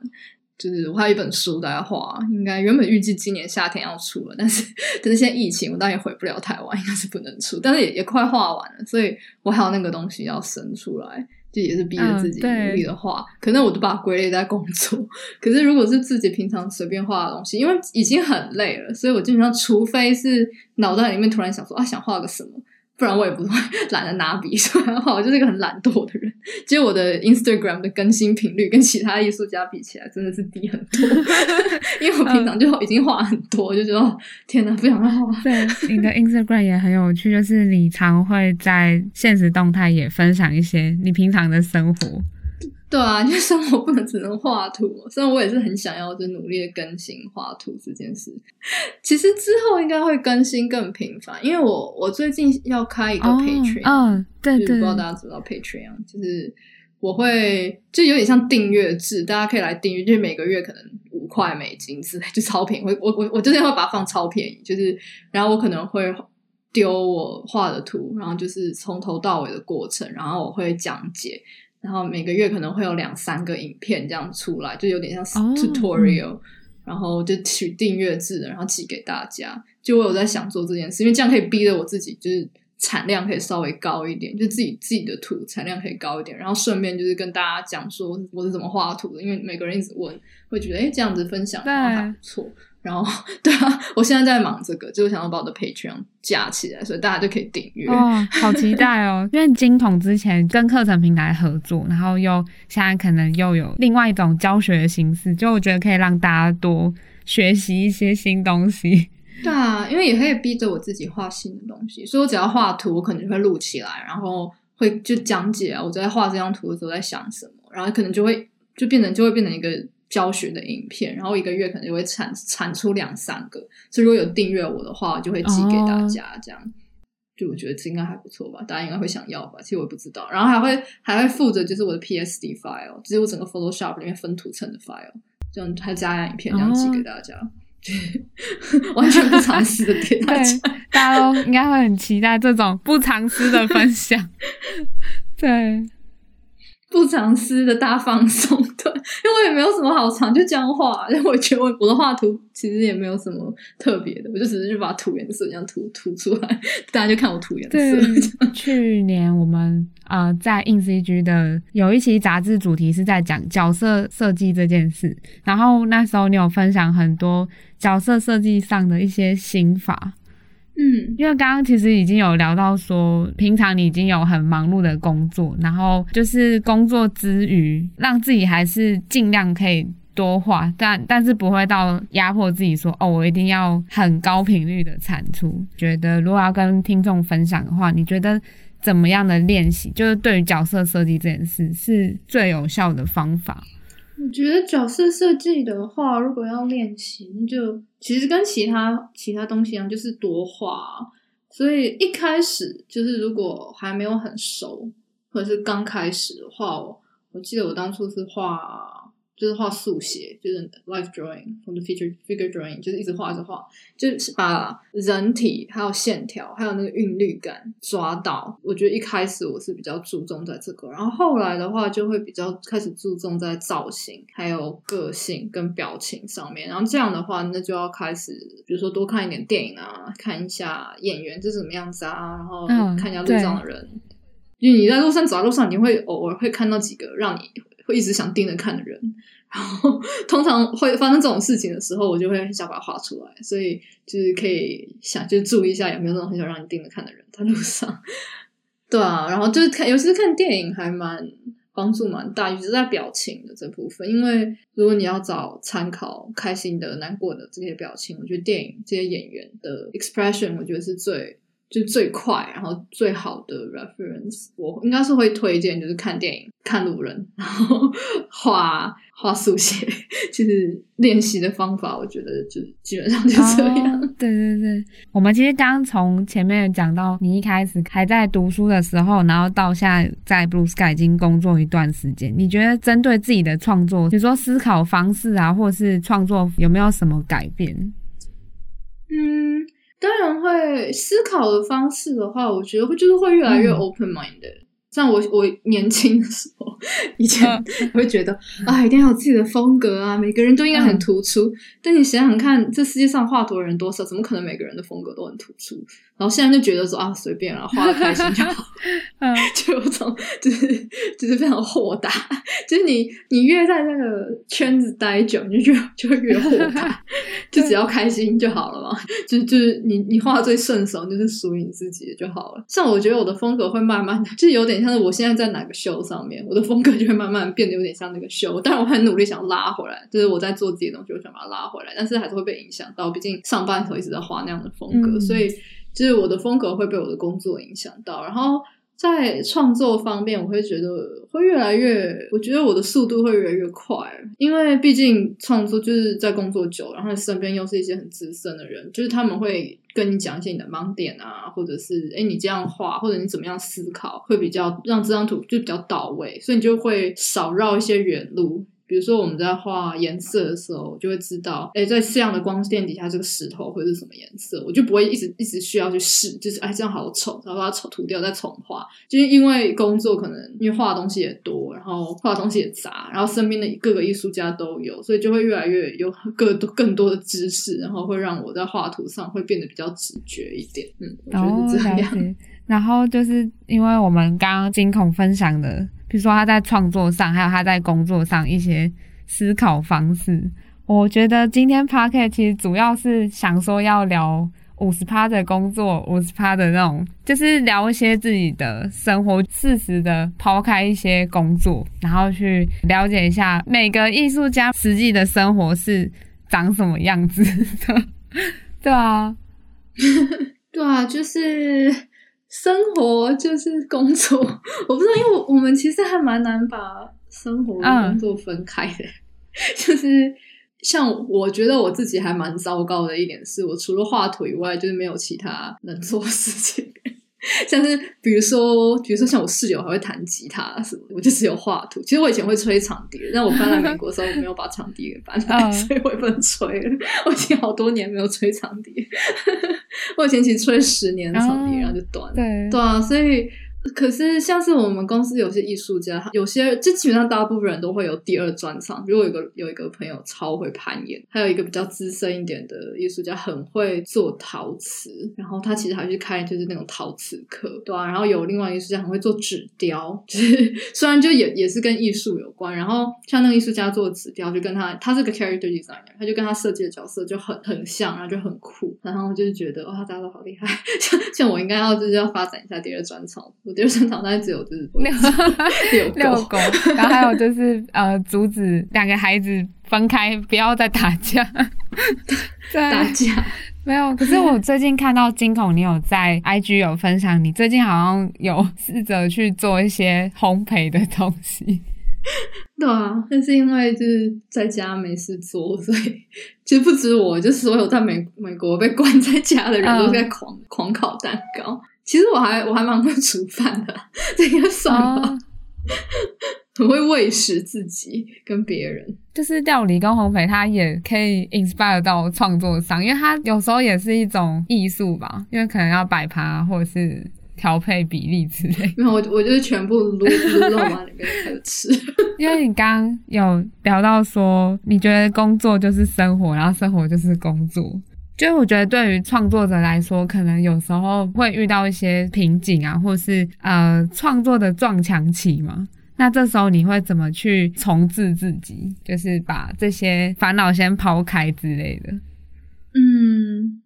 就是我还有一本书在画，应该原本预计今年夏天要出了，但是但是现在疫情，我当然也回不了台湾，应该是不能出。但是也也快画完了，所以我还有那个东西要生出来。就也是逼着自己努力的画，嗯、可能我都把它归类在工作。可是如果是自己平常随便画的东西，因为已经很累了，所以我基本上除非是脑袋里面突然想说啊，想画个什么。不然我也不会懒得拿笔出来画，我就是一个很懒惰的人。其实我的 Instagram 的更新频率跟其他艺术家比起来，真的是低很多。因为我平常就已经画很多，就觉得天哪，不想再画。对，你的 Instagram 也很有趣，就是你常会在现实动态也分享一些你平常的生活。对啊，就生活不能只能画图，虽然我也是很想要，就努力的更新画图这件事。其实之后应该会更新更频繁，因为我我最近要开一个 Patreon，嗯，对对，不知道大家知不知道 Patreon，就是我会就有点像订阅制，大家可以来订阅，就是每个月可能五块美金之类，就超便宜。我我我我就是会把它放超便宜，就是然后我可能会丢我画的图，然后就是从头到尾的过程，然后我会讲解。然后每个月可能会有两三个影片这样出来，就有点像 tutorial，、oh, 然后就取订阅制的，然后寄给大家。就我有在想做这件事，因为这样可以逼着我自己，就是产量可以稍微高一点，就自己自己的图产量可以高一点，然后顺便就是跟大家讲说我是怎么画图的，因为每个人一直问，会觉得哎这样子分享还不错。然后，对啊，我现在在忙这个，就是想要把我的 Patreon 架起来，所以大家就可以订阅。哦，好期待哦！因为金童之前跟课程平台合作，然后又现在可能又有另外一种教学的形式，就我觉得可以让大家多学习一些新东西。对啊，因为也可以逼着我自己画新的东西，所以我只要画图，我可能就会录起来，然后会就讲解啊，我在画这张图的时候在想什么，然后可能就会就变成就会变成一个。教学的影片，然后一个月可能就会产产出两三个，所以如果有订阅我的话，就会寄给大家。这样，哦、就我觉得这应该还不错吧，大家应该会想要吧。其实我也不知道，然后还会还会附着就是我的 PSD file，就是我整个 Photoshop 里面分图层的 file，这样还加压影片这样寄给大家，哦、完全不藏私的给大家，大家都应该会很期待这种不藏私的分享，对。不藏私的大放松，对，因为我也没有什么好藏，就这样画。因为我觉得我的画图其实也没有什么特别的，我就只是就把涂颜色这样涂涂出来，大家就看我涂颜色。对，去年我们呃在 in CG 的有一期杂志主题是在讲角色设计这件事，然后那时候你有分享很多角色设计上的一些心法。嗯，因为刚刚其实已经有聊到说，平常你已经有很忙碌的工作，然后就是工作之余，让自己还是尽量可以多画，但但是不会到压迫自己说，哦，我一定要很高频率的产出。觉得如果要跟听众分享的话，你觉得怎么样的练习，就是对于角色设计这件事是最有效的方法？我觉得角色设计的话，如果要练习，那就其实跟其他其他东西一样，就是多画。所以一开始就是如果还没有很熟，或者是刚开始的话，我我记得我当初是画。就是画速写，就是 life drawing 或者 feature figure drawing，就是一直画着画，就是把人体还有线条还有那个韵律感抓到。我觉得一开始我是比较注重在这个，然后后来的话就会比较开始注重在造型、还有个性跟表情上面。然后这样的话，那就要开始，比如说多看一点电影啊，看一下演员是什么样子啊，然后看一下路上的人。因为你在路上走在路上，你会偶尔会看到几个让你。会一直想盯着看的人，然后通常会发生这种事情的时候，我就会很想把它画出来，所以就是可以想，就注意一下有没有那种很想让你盯着看的人在路上。对啊，然后就是看，尤其是看电影，还蛮帮助蛮大，尤其是在表情的这部分，因为如果你要找参考，开心的、难过的这些表情，我觉得电影这些演员的 expression，我觉得是最。就最快，然后最好的 reference，我应该是会推荐，就是看电影、看路人，然后画画速写。其实练习的方法，我觉得就基本上就这样。Oh, 对对对，我们其实刚从前面讲到，你一开始还在读书的时候，然后到现在在 Blue Sky 已经工作一段时间，你觉得针对自己的创作，比如说思考方式啊，或是创作有没有什么改变？嗯。当然会思考的方式的话，我觉得会就是会越来越 open minded。嗯像我，我年轻的时候，以前 会觉得啊，一定要有自己的风格啊，每个人都应该很突出。嗯、但你想想看，这世界上画图的人多少，怎么可能每个人的风格都很突出？然后现在就觉得说啊，随便了，画的开心就好。嗯，就有种就是就是非常豁达，就是你你越在那个圈子待久，你就越就越豁达，就只要开心就好了嘛。就就是你你画最顺手，就是属于你自己的就好了。像我觉得我的风格会慢慢的，就有点像。是我现在在哪个 show 上面，我的风格就会慢慢变得有点像那个 show。但是我很努力想拉回来，就是我在做自己的东西，我想把它拉回来，但是还是会被影响到。毕竟上班的时候一直在画那样的风格，嗯、所以就是我的风格会被我的工作影响到。然后在创作方面，我会觉得会越来越，我觉得我的速度会越来越快，因为毕竟创作就是在工作久，然后身边又是一些很资深的人，就是他们会。跟你讲一些你的盲点啊，或者是诶你这样画，或者你怎么样思考，会比较让这张图就比较到位，所以你就会少绕一些远路。比如说我们在画颜色的时候，我就会知道，诶在这样的光线底下，这个石头会是什么颜色，我就不会一直一直需要去试，就是哎这样好丑，然后把它丑涂掉再重画。就是因为工作可能因为画的东西也多，然后画的东西也杂，然后身边的各个艺术家都有，所以就会越来越有更多更多的知识，然后会让我在画图上会变得比较直觉一点。嗯，我觉得是这样。然后就是因为我们刚刚惊恐分享的。比如说他在创作上，还有他在工作上一些思考方式。我觉得今天 Podcast 其实主要是想说要聊五十趴的工作，五十趴的那种，就是聊一些自己的生活，适时的抛开一些工作，然后去了解一下每个艺术家实际的生活是长什么样子的。对啊，对啊，就是。生活就是工作，我不知道，因为我我们其实还蛮难把生活跟工作分开的。就是像我觉得我自己还蛮糟糕的一点是，我除了画图以外，就是没有其他能做事情。像是比如说，比如说像我室友还会弹吉他什么，我就只有画图。其实我以前会吹长笛，但我搬来美国的时候，我没有把长笛给搬来，所以我也不能吹了。我已经好多年没有吹长笛，我以前其实吹十年长笛，然后就断了。对对啊，所以。可是，像是我们公司有些艺术家，有些就基本上大部分人都会有第二专长。如我有个有一个朋友超会攀岩，还有一个比较资深一点的艺术家很会做陶瓷，然后他其实还去开就是那种陶瓷课，对啊。然后有另外艺术家很会做纸雕，就是虽然就也也是跟艺术有关。然后像那个艺术家做纸雕，就跟他他是个 character designer，他就跟他设计的角色就很很像，然后就很酷。然后就是觉得哇，大家都好厉害，像像我应该要就是要发展一下第二专长。第二专长大概只有就是遛遛狗，然后还有就是呃，阻止两个孩子分开，不要再打架。对，打架没有。可是我最近看到惊恐，你有在 IG 有分享，你最近好像有试着去做一些烘焙的东西。对啊，但是因为就是在家没事做，所以其实不止我，就是所有在美美国被关在家的人都在狂、嗯、狂烤蛋糕。其实我还我还蛮会煮饭的，这应该算吧。Oh. 很会喂食自己跟别人，就是料理跟烘焙，它也可以 inspire 到创作上，因为它有时候也是一种艺术吧。因为可能要摆盘或者是调配比例之类。没有，我我就是全部撸撸肉往里面开始吃。因为你刚刚有聊到说，你觉得工作就是生活，然后生活就是工作。就我觉得，对于创作者来说，可能有时候会遇到一些瓶颈啊，或是呃创作的撞墙期嘛。那这时候你会怎么去重置自己？就是把这些烦恼先抛开之类的。嗯，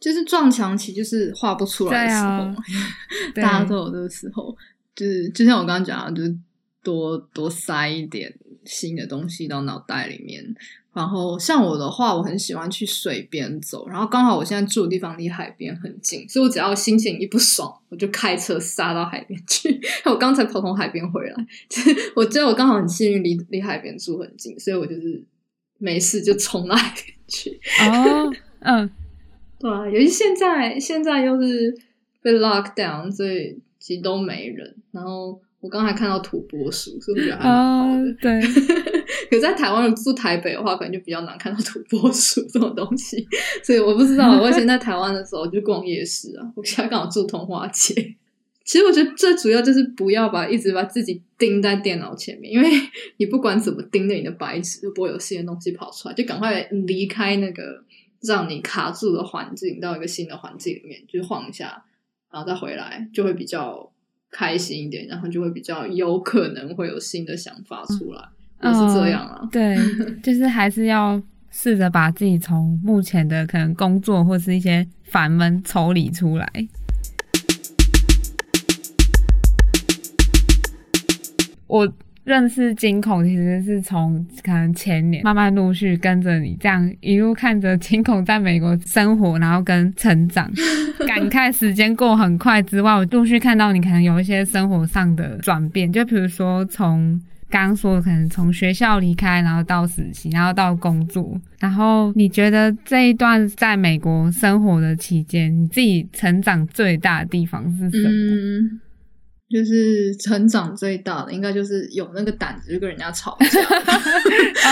就是撞墙期，就是画不出来的时候，啊、大家都有这个时候。就是就像我刚刚讲的，就是多多塞一点新的东西到脑袋里面。然后像我的话，我很喜欢去水边走。然后刚好我现在住的地方离海边很近，所以我只要心情一不爽，我就开车杀到海边去。我刚才跑从海边回来，就是我觉得我刚好很幸运，离离海边住很近，所以我就是没事就冲到海边去。哦，嗯，对啊，尤其现在现在又是被 lock down，所以其实都没人。然后我刚才看到土拨鼠，所以我觉得还蛮好的。哦，对。可在台湾住台北的话，可能就比较难看到土拨鼠这种东西，所以我不知道。我以前在台湾的时候就逛夜市啊，我现在刚好住通化街。其实我觉得最主要就是不要把一直把自己盯在电脑前面，因为你不管怎么盯着你的白纸，都不会有新的东西跑出来。就赶快离开那个让你卡住的环境，到一个新的环境里面，就是晃一下，然后再回来，就会比较开心一点，然后就会比较有可能会有新的想法出来。也是这样啊，哦，对，就是还是要试着把自己从目前的可能工作或是一些烦闷抽离出来。我认识惊恐其实是从可能前年慢慢陆续跟着你这样一路看着惊恐在美国生活，然后跟成长，感慨时间过很快之外，我陆续看到你可能有一些生活上的转变，就比如说从。刚刚说可能从学校离开，然后到实习，然后到工作，然后你觉得这一段在美国生活的期间，你自己成长最大的地方是什么？嗯，就是成长最大的，应该就是有那个胆子就跟人家吵架，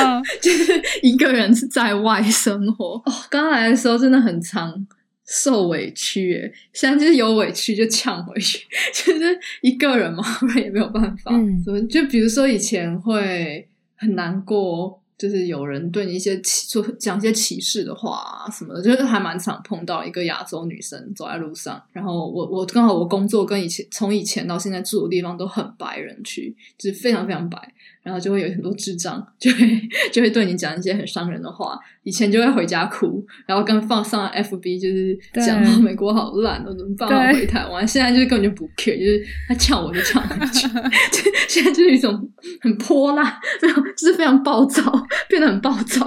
嗯 就是一个人是在外生活。哦，刚来的时候真的很长。受委屈，诶，现在就是有委屈就呛回去，就是一个人嘛，不然也没有办法。嗯，就比如说以前会很难过，就是有人对你一些歧说讲一些歧视的话啊什么的，就是还蛮常碰到一个亚洲女生走在路上，然后我我刚好我工作跟以前从以前到现在住的地方都很白人区，就是非常非常白。然后就会有很多智障，就会就会对你讲一些很伤人的话。以前就会回家哭，然后跟放上 FB，就是讲美国好烂，我怎么办？我回台湾。现在就是根本就不 care，就是他呛我就呛回去。现在就是一种很泼辣，非常就是非常暴躁，变得很暴躁。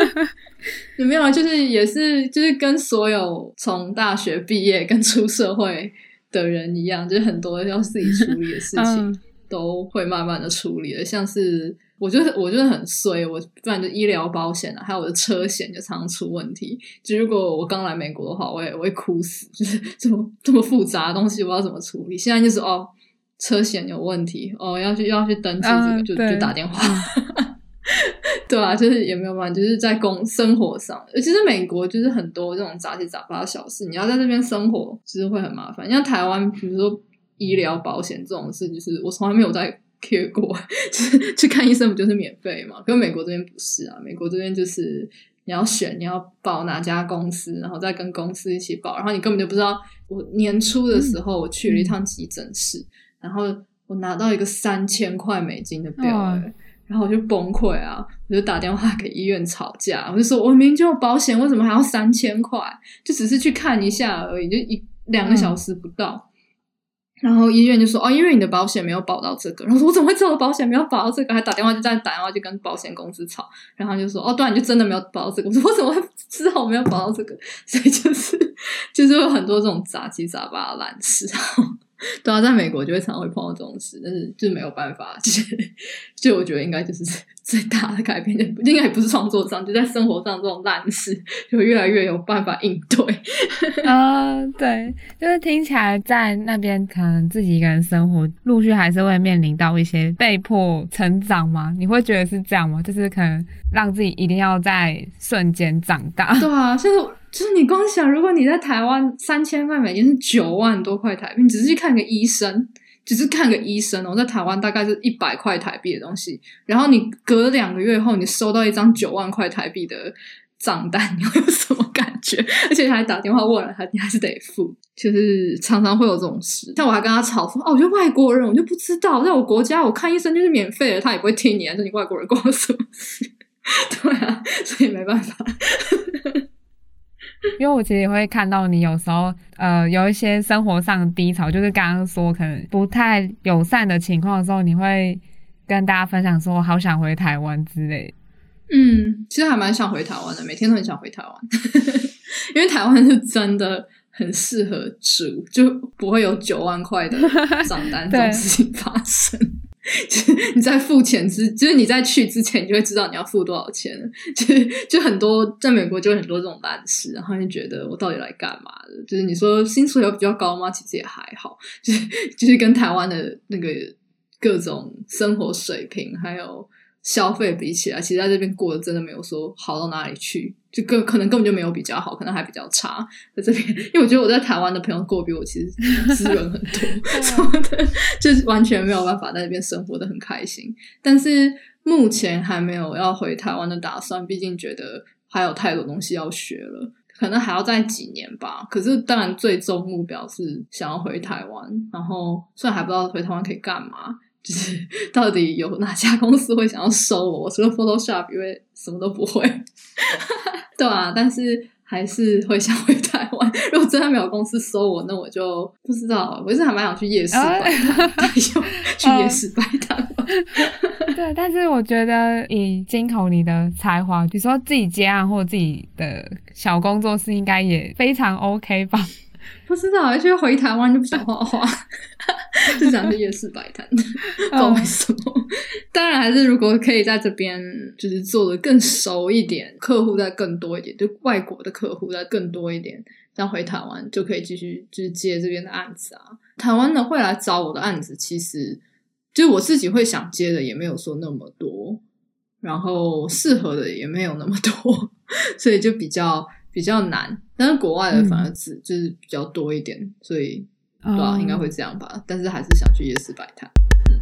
有没有？就是也是就是跟所有从大学毕业跟出社会的人一样，就是很多要自己处理的事情。嗯都会慢慢的处理了，像是我就是我就是很衰，我不然就医疗保险啊，还有我的车险就常常出问题。就如果我刚来美国的话，我也我会哭死，就是这么这么复杂的东西，我要怎么处理？现在就是哦，车险有问题，哦要去要去登记这个，嗯、就就打电话。对啊，就是也没有办法，就是在工生活上，其实美国就是很多这种杂七杂八的小事，你要在这边生活，其实会很麻烦。像台湾，比如说医疗保险这种事，就是我从来没有在 care 过，就是去看医生不就是免费嘛？可是美国这边不是啊，美国这边就是你要选你要保哪家公司，然后再跟公司一起保，然后你根本就不知道。我年初的时候我去了一趟急诊室，嗯、然后我拿到一个三千块美金的表、欸。哦然后我就崩溃啊！我就打电话给医院吵架，我就说：“我明明就有保险，为什么还要三千块？就只是去看一下而已，就一两个小时不到。嗯”然后医院就说：“哦，因为你的保险没有保到这个。”然后说：“我怎么会知道保险没有保到这个？”还打电话就在打电话就跟保险公司吵。然后就说：“哦，对，你就真的没有保到这个。”我说：“我怎么会知道我没有保到这个？”所以就是就是有很多这种杂七杂八的烂事。对啊，在美国就会常常会碰到这种事，但是就没有办法，就是就我觉得应该就是 最大的改变，就应该也不是创作上，就在生活上这种烂事，就越来越有办法应对。啊、uh，对，就是听起来在那边可能自己一个人生活，陆续还是会面临到一些被迫成长吗？你会觉得是这样吗？就是可能让自己一定要在瞬间长大。对啊，就是。就是你光想，如果你在台湾三千块美金是九万多块台币，你只是去看个医生，只是看个医生哦，在台湾大概是一百块台币的东西，然后你隔两个月后，你收到一张九万块台币的账单，你会有什么感觉？而且还打电话问了他，你还是得付，就是常常会有这种事。像我还跟他吵说，哦，我觉得外国人，我就不知道，在我国家我看医生就是免费的，他也不会听你，说你外国人关我什么事？对啊，所以没办法。因为我其实也会看到你有时候，呃，有一些生活上的低潮，就是刚刚说可能不太友善的情况的时候，你会跟大家分享说，好想回台湾之类。嗯，其实还蛮想回台湾的，每天都很想回台湾，因为台湾是真的很适合住，就不会有九万块的账单这种事情发生。就是你在付钱之，就是你在去之前，你就会知道你要付多少钱。就是就很多在美国就很多这种烂事，然后你觉得我到底来干嘛的？就是你说薪水有比较高吗？其实也还好，就是就是跟台湾的那个各种生活水平还有。消费比起来，其实在这边过得真的没有说好到哪里去，就更可能根本就没有比较好，可能还比较差。在这边，因为我觉得我在台湾的朋友过比我其实滋润很多，什么的，就是完全没有办法在那边生活的很开心。但是目前还没有要回台湾的打算，毕竟觉得还有太多东西要学了，可能还要再几年吧。可是当然，最终目标是想要回台湾，然后虽然还不知道回台湾可以干嘛。就是 到底有哪家公司会想要收我？我除了 Photoshop，因为什么都不会，对啊，但是还是会想回台湾。如果真的没有公司收我，那我就不知道。我是还蛮想去夜市摆摊，去夜市摆摊。对，但是我觉得以金口你的才华，比如说自己接案或者自己的小工作室，应该也非常 OK 吧。不知道，而且回台湾就不想画画，就想去夜市摆摊，不知道为什么。当然，还是如果可以在这边就是做的更熟一点，客户再更多一点，就外国的客户再更多一点，这样回台湾就可以继续就是接这边的案子啊。台湾的会来找我的案子，其实就我自己会想接的也没有说那么多，然后适合的也没有那么多，所以就比较。比较难，但是国外的反而只、嗯、就是比较多一点，所以对啊，嗯、应该会这样吧。但是还是想去夜市摆摊。嗯，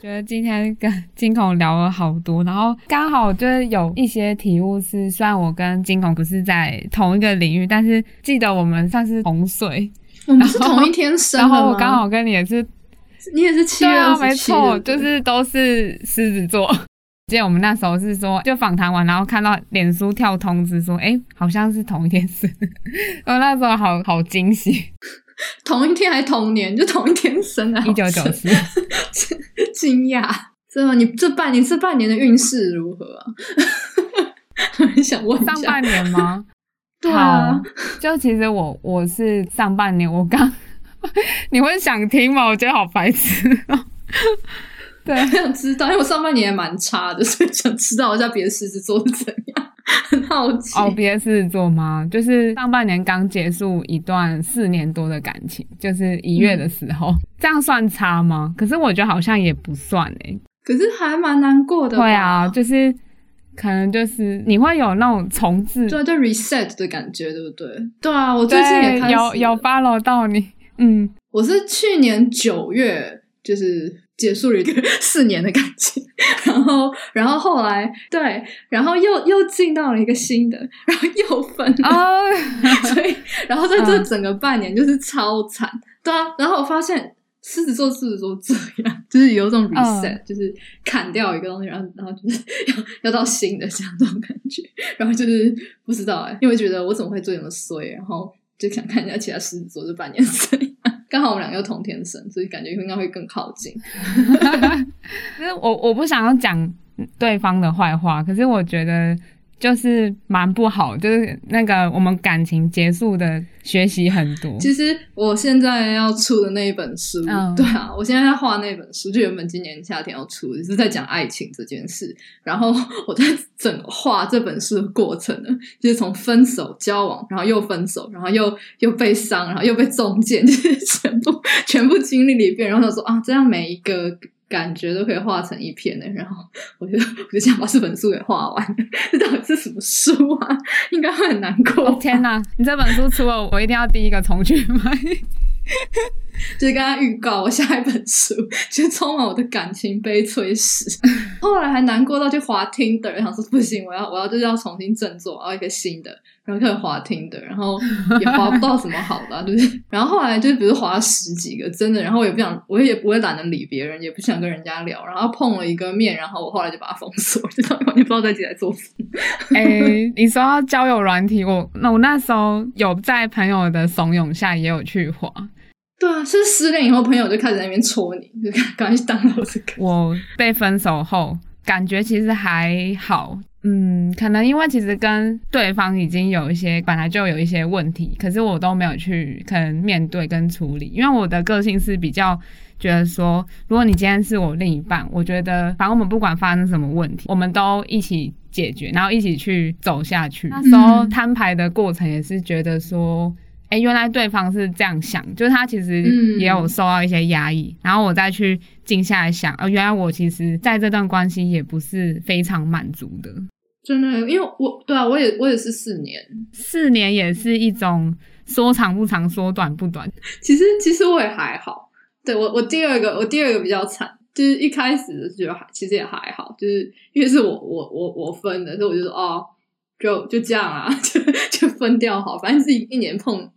觉得今天跟 金孔聊了好多，然后刚好就是有一些体悟是，虽然我跟金孔不是在同一个领域，但是记得我们算是同岁，我们是同一天生的。然后我刚好跟你也是，你也是七月二十七没错，就是都是狮子座。记得我们那时候是说，就访谈完，然后看到脸书跳通知说，哎，好像是同一天生，我那时候好好惊喜，同一天还同年，就同一天生啊，一九九四，惊讶，真的，你这半年这半年的运势如何啊？很想问上半年吗？对啊，就其实我我是上半年，我刚你会想听吗？我觉得好白痴对，想知道，因为我上半年也蛮差的，所以想知道一下别的狮子座是怎样，很好奇。哦，别的狮子座吗？就是上半年刚结束一段四年多的感情，就是一月的时候，嗯、这样算差吗？可是我觉得好像也不算诶、欸。可是还蛮难过的。对啊，就是可能就是你会有那种重置，对，就 reset 的感觉，对不对？对啊，我最近也有有 follow 到你，嗯，我是去年九月就是。结束了一个四年的感情，然后，然后后来对，然后又又进到了一个新的，然后又分了，oh. 所以，然后在这整个半年就是超惨，对啊，然后我发现狮子座，狮子座这样，就是有种 reset，、oh. 就是砍掉一个东西，然后，然后就是要要到新的这样这种感觉，然后就是不知道哎、欸，因为觉得我怎么会做这么衰，然后就想看一下其他狮子座这半年怎样。刚好我们两个又同天生，所以感觉应该会更靠近。其实我我不想要讲对方的坏话，可是我觉得。就是蛮不好，就是那个我们感情结束的学习很多。其实我现在要出的那一本书，嗯、对啊，我现在在画那本书，就原本今年夏天要出，就是在讲爱情这件事。然后我在整个画这本书的过程呢，就是从分手、交往，然后又分手，然后又又被伤，然后又被中箭，就是全部全部经历了一遍。然后他说啊，这样每一个。感觉都可以画成一篇的，然后我就 我就想把这本书给画完。这到底是什么书啊？应该会很难过。天哪！你这本书出了，我一定要第一个重去买。就是跟他预告我下一本书，就充满我的感情悲催史。后来还难过到去滑 Tinder，想说不行，我要我要就是要重新振作，我要一个新的。然后开始滑 Tinder，然后也滑不到什么好的，啊，就是。然后后来就是比如滑了十几个，真的，然后也不想，我也不会懒得理别人，也不想跟人家聊。然后碰了一个面，然后我后来就把它封锁，就完全不知道自己在做什么。哎、你说到交友软体，我那我那时候有在朋友的怂恿下也有去滑。对啊，是失恋以后，朋友就开始在那边戳你，就赶紧当老师。我被分手后，感觉其实还好。嗯，可能因为其实跟对方已经有一些本来就有一些问题，可是我都没有去可能面对跟处理，因为我的个性是比较觉得说，如果你今天是我另一半，我觉得反正我们不管发生什么问题，我们都一起解决，然后一起去走下去。那时候摊牌的过程也是觉得说。哎，原来对方是这样想，就是他其实也有受到一些压抑，嗯、然后我再去静下来想，呃，原来我其实在这段关系也不是非常满足的。真的，因为我对啊，我也我也是四年，四年也是一种说长不长，说短不短。其实其实我也还好，对，我我第二个我第二个比较惨，就是一开始的时候还其实也还好，就是因为是我我我我分的，所以我就说哦，就就这样啊，就就分掉好，反正是一一年碰。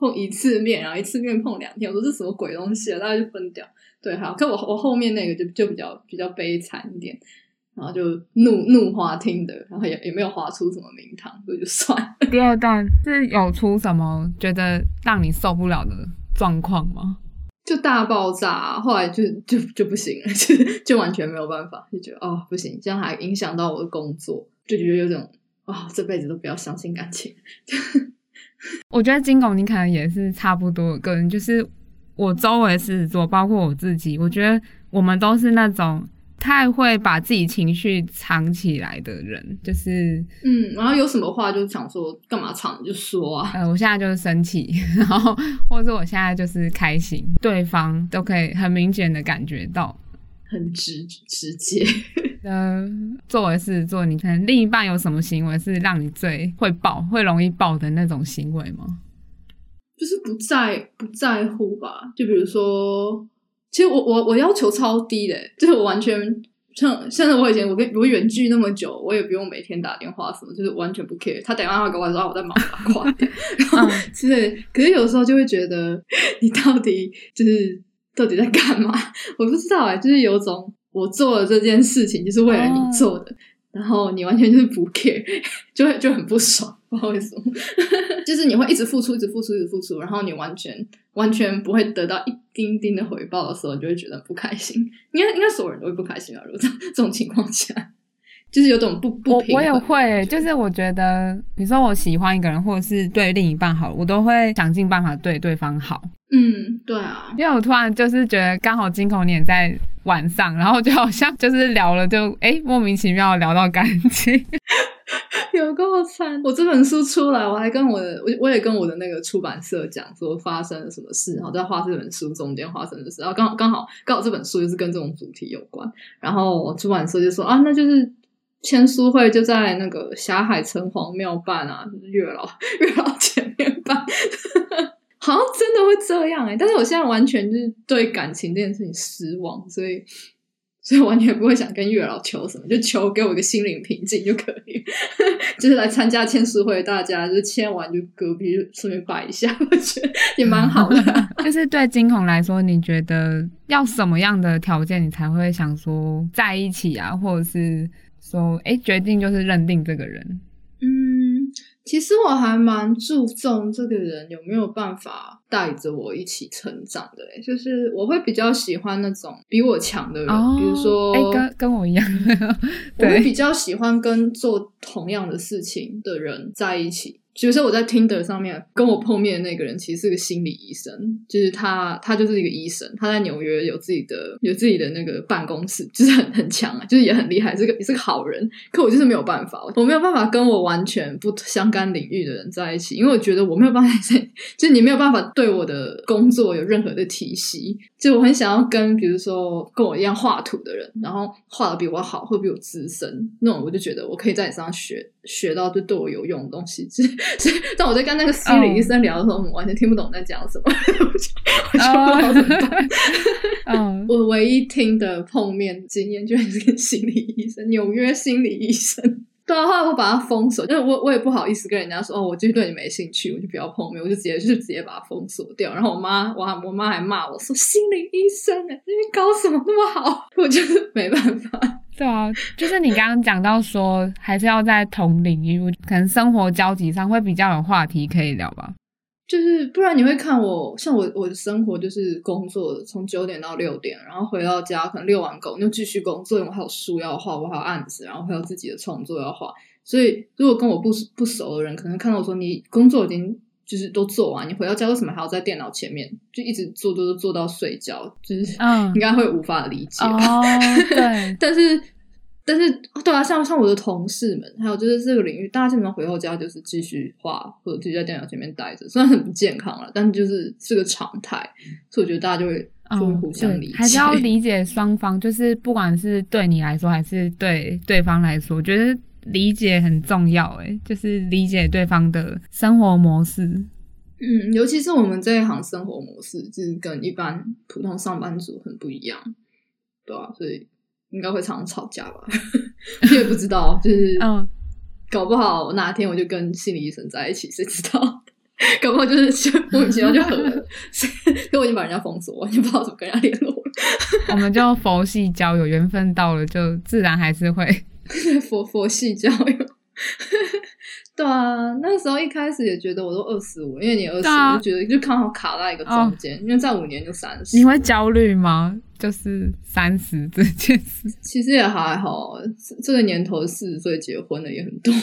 碰一次面，然后一次面碰两天，我说这什么鬼东西啊？大家就分掉。对，好，可我我后面那个就就比较比较悲惨一点，然后就怒怒花听的，然后也也没有划出什么名堂，所以就算了。第二段是有出什么觉得让你受不了的状况吗？就大爆炸，后来就就就不行了，就就完全没有办法，就觉得哦不行，这样还影响到我的工作，就觉得有种啊、哦、这辈子都不要相信感情。我觉得金狗，你可能也是差不多的个人，就是我周围狮子座，包括我自己，我觉得我们都是那种太会把自己情绪藏起来的人，就是嗯，然后有什么话就想说，干嘛藏就说啊。呃，我现在就是生气，然后或者我现在就是开心，对方都可以很明显的感觉到，很直 直接。呃，作为狮子座，你看另一半有什么行为是让你最会爆、会容易爆的那种行为吗？就是不在不在乎吧。就比如说，其实我我我要求超低的，就是我完全像像我以前我跟我远距那么久，我也不用每天打电话什么，就是完全不 care。他打电话给我说啊，我在忙，把他挂掉。然后之类，可是有时候就会觉得，你到底就是到底在干嘛？我不知道哎，就是有种。我做了这件事情就是为了你做的，oh. 然后你完全就是不 care，就会就很不爽，不知道为什么，就是你会一直付出，一直付出，一直付出，然后你完全完全不会得到一丁丁的回报的时候，你就会觉得不开心。应该应该所有人都会不开心啊！如果这这种情况下。就是有种不不平衡，我我也会，就是我觉得，比如说我喜欢一个人，或者是对另一半好，我都会想尽办法对对方好。嗯，对啊，因为我突然就是觉得，刚好金口你也在晚上，然后就好像就是聊了就，就、欸、哎莫名其妙聊到感情，有够惨！我这本书出来，我还跟我的我我也跟我的那个出版社讲说发生了什么事，然后在画这本书中间发生的事，然后刚好刚好刚好这本书就是跟这种主题有关，然后出版社就说啊，那就是。签书会就在那个霞海城隍庙办啊，月老 月老前面办，好像真的会这样哎、但是我现在完全就是对感情这件事情失望，所以所以完全不会想跟月老求什么，就求给我一个心灵平静就可以。就是来参加签书会，大家就签完就隔壁顺便拜一下，我觉得也蛮好的。就是对惊鸿来说，你觉得要什么样的条件，你才会想说在一起啊，或者是？说，哎，决定就是认定这个人。嗯，其实我还蛮注重这个人有没有办法带着我一起成长的。哎，就是我会比较喜欢那种比我强的人，哦、比如说，哎，跟跟我一样，我会比较喜欢跟做同样的事情的人在一起。比如说我在 Tinder 上面跟我碰面的那个人，其实是个心理医生，就是他，他就是一个医生，他在纽约有自己的有自己的那个办公室，就是很很强啊，就是也很厉害，是个也是个好人。可我就是没有办法，我没有办法跟我完全不相干领域的人在一起，因为我觉得我没有办法在，就是你没有办法对我的工作有任何的体系。就我很想要跟，比如说跟我一样画图的人，然后画的比我好，会比我资深那种，我就觉得我可以在你身上学学到就对我有用的东西。所以，但我在跟那个心理医生聊的时候，我完全听不懂在讲什么，我就不知道怎么办。嗯，我唯一听的碰面经验就是跟心理医生，纽约心理医生。对啊，后来我把他封锁，因为我我也不好意思跟人家说哦，我就是对你没兴趣，我就不要碰面，我就直接就是直接把他封锁掉。然后我妈，我我妈还骂我说心理医生哎，你搞什么那么好？我就是没办法。对啊，就是你刚刚讲到说，还是要在同领域，可能生活交集上会比较有话题可以聊吧。就是不然你会看我，像我我的生活就是工作，从九点到六点，然后回到家可能遛完狗，又继续工作，因为我还有书要画，我还有案子，然后还有自己的创作要画。所以如果跟我不不熟的人，可能看到我说你工作已经就是都做完，你回到家为什么还要在电脑前面就一直做做做做到睡觉？就是 应该会无法理解。哦，对，但是。但是，对啊，像像我的同事们，还有就是这个领域，大家基本上回到家就是继续画，或者继续在电脑前面待着，虽然很不健康了，但就是是个常态，所以我觉得大家就会就会互相理解，还是要理解双方，就是不管是对你来说，还是对对方来说，我觉得理解很重要，哎，就是理解对方的生活模式。嗯，尤其是我们这一行生活模式，就是跟一般普通上班族很不一样，对啊，所以。应该会常常吵架吧，我也不知道，就是，嗯，搞不好哪天我就跟心理医生在一起，谁知道？搞不好就是莫名其妙就合了，所以我已经把人家封锁，完全不知道怎么跟人家联络。我们就佛系交友，缘分到了就自然还是会 佛佛系交友。对啊，那个时候一开始也觉得我都二十五，因为你二十五，觉得就刚好卡在一个中间，哦、因为在五年就三十。你会焦虑吗？就是三十这件事，其实也还好。这个年头四十岁结婚的也很多，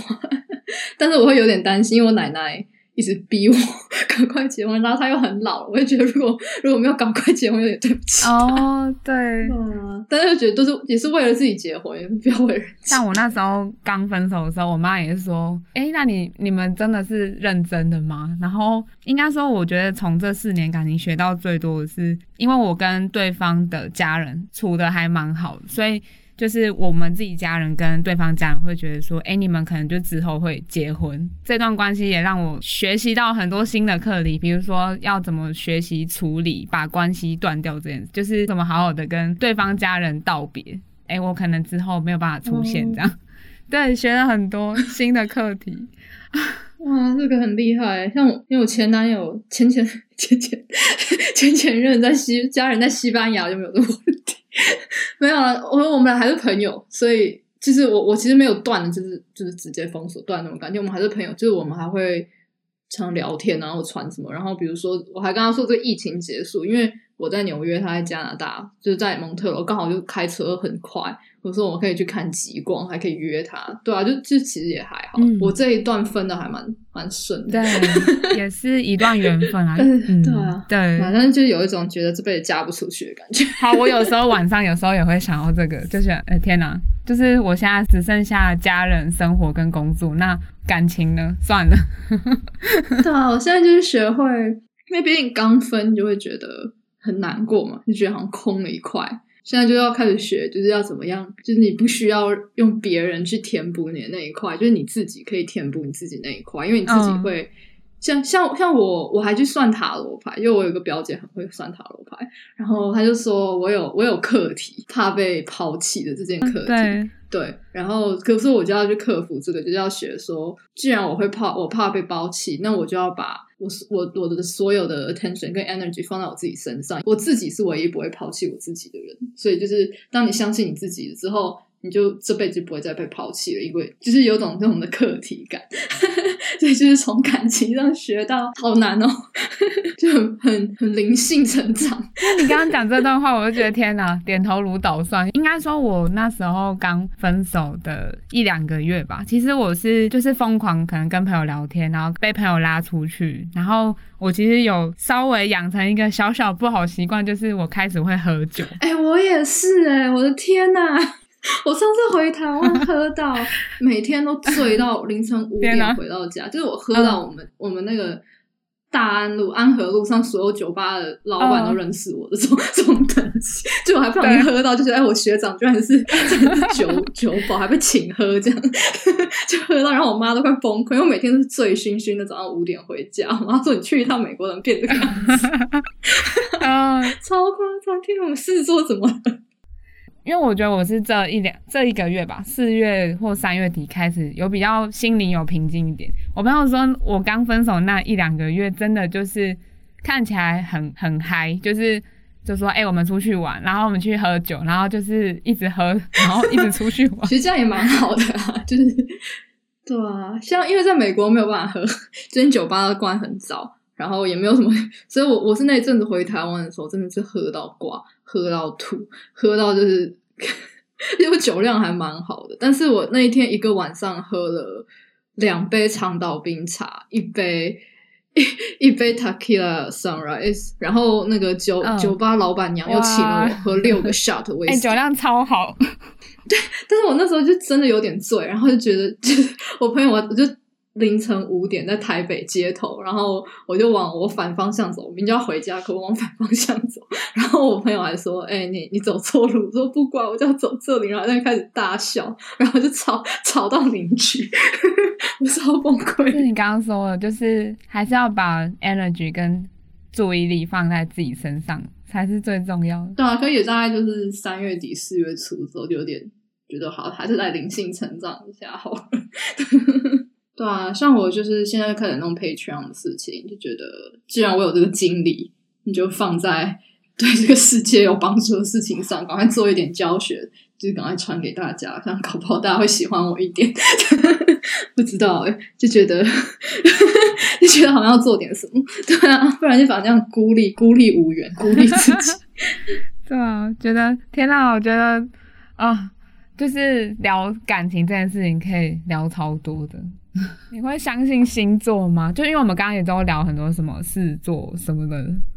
但是我会有点担心，因为我奶奶。一直逼我 赶快结婚，然后他又很老，我就觉得如果如果没有赶快结婚，有点对不起哦，对，嗯，但是觉得都是也是为了自己结婚，不要为人。像我那时候刚分手的时候，我妈也是说：“诶，那你你们真的是认真的吗？”然后应该说，我觉得从这四年感情学到最多的是，因为我跟对方的家人处的还蛮好，所以。就是我们自己家人跟对方家人会觉得说，哎，你们可能就之后会结婚。这段关系也让我学习到很多新的课题，比如说要怎么学习处理把关系断掉这件事，就是怎么好好的跟对方家人道别。哎，我可能之后没有办法出现这样。嗯、对，学了很多新的课题。哇，这个很厉害。像我，因为我前男友前前前前 前前任在西家人在西班牙就没有这个问题。没有啊，我我们俩还是朋友，所以就是我我其实没有断的，就是就是直接封锁断那种感觉。我们还是朋友，就是我们还会常聊天，然后传什么，然后比如说我还跟他说这个疫情结束，因为我在纽约，他在加拿大，就是在蒙特罗，刚好就开车很快。我说我们可以去看极光，还可以约他，对啊，就就其实也还好。嗯、我这一段分的还蛮蛮顺的，对，也是一段缘分啊。嗯，对啊，对，反正就有一种觉得这辈子嫁不出去的感觉。好，我有时候晚上有时候也会想到这个，就是哎、欸、天哪，就是我现在只剩下家人、生活跟工作，那感情呢？算了。对啊，我现在就是学会，因为毕竟刚分就会觉得很难过嘛，就觉得好像空了一块。现在就要开始学，就是要怎么样？就是你不需要用别人去填补你的那一块，就是你自己可以填补你自己那一块，因为你自己会、嗯、像像像我，我还去算塔罗牌，因为我有个表姐很会算塔罗牌，然后她就说我有我有课题，怕被抛弃的这件课题，对，对，然后可是我就要去克服这个，就是要学说，既然我会怕我怕被抛弃，那我就要把。我我我的所有的 attention 跟 energy 放在我自己身上，我自己是唯一不会抛弃我自己的人，所以就是当你相信你自己之后，你就这辈子不会再被抛弃了，因为就是有种这种的课题感，所以就是从感情上学到好难哦，就很很很灵性成长。那你刚刚讲这段话，我就觉得天哪，点头如捣蒜。应该说，我那时候刚分手的一两个月吧，其实我是就是疯狂可能跟朋友聊天，然后被朋友拉出去，然后我其实有稍微养成一个小小不好习惯，就是我开始会喝酒。哎、欸，我也是哎、欸，我的天哪！我上次回台湾 喝到每天都醉到 凌晨五点回到家，就是我喝到我们、嗯、我们那个大安路安和路上所有酒吧的老板都认识我的这种、嗯、这种等级，就我还不小心喝到，就是哎，我学长居然是是酒酒保，还被请喝这样，就喝到，然后我妈都快崩溃，因为我每天都是醉醺醺的，早上五点回家，我妈说你去一趟美国能变这个样子，啊、嗯，超夸张！天哪，我们狮子座怎么了？因为我觉得我是这一两这一个月吧，四月或三月底开始有比较心灵有平静一点。我朋友说我刚分手那一两个月，真的就是看起来很很嗨，就是就说哎、我们出去玩，然后我们去喝酒，然后就是一直喝，然后一直出去玩。其实这样也蛮好的啊，就是对啊，像因为在美国没有办法喝，这边酒吧都关很早，然后也没有什么，所以我我是那一阵子回台湾的时候，真的是喝到挂。喝到吐，喝到就是，因为酒量还蛮好的。但是我那一天一个晚上喝了两杯长岛冰茶，一杯一一杯 Takila Sunrise，然后那个酒、嗯、酒吧老板娘又请了我喝六个 shot 威士忌，酒量超好。对，但是我那时候就真的有点醉，然后就觉得，就 是我朋友我就。凌晨五点在台北街头，然后我就往我反方向走，我明明就要回家，可我往反方向走。然后我朋友还说：“哎、欸，你你走错路。”我说：“不管，我就要走这里。”然后就开始大笑，然后就吵吵到邻居，我超崩溃。是你刚刚说的，就是还是要把 energy 跟注意力放在自己身上才是最重要的。对啊，所以也大概就是三月底四月初的时候，就有点觉得好，还是来灵性成长一下好了。对啊，像我就是现在开始弄 Patreon 的事情，就觉得既然我有这个精力，你就放在 对这个世界有帮助的事情上，赶快做一点教学，就是赶快传给大家，这样搞不好大家会喜欢我一点。不知道哎，就觉得 就觉得好像要做点什么，对啊，不然就反正这样孤立孤立无援，孤立自己。对啊，觉得天哪，我觉得啊，就是聊感情这件事情可以聊超多的。你会相信星座吗？就因为我们刚刚也都聊很多什么事座什么的。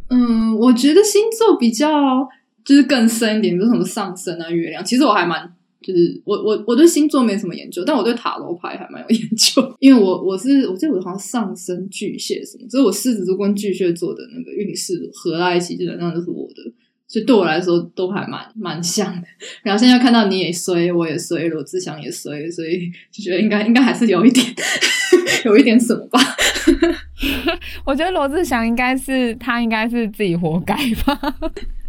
嗯，我觉得星座比较就是更深一点，比如什么上升啊、月亮。其实我还蛮就是我我我对星座没什么研究，但我对塔罗牌还蛮有研究。因为我我是我记得我好像上升巨蟹什么，所以我狮子座跟巨蟹座的那个运势合在一起，基本上就是我的。所以对我来说都还蛮蛮像的，然后现在看到你也衰，我也衰，罗志祥也衰，所以就觉得应该应该还是有一点，有一点什么吧。我觉得罗志祥应该是他应该是自己活该吧。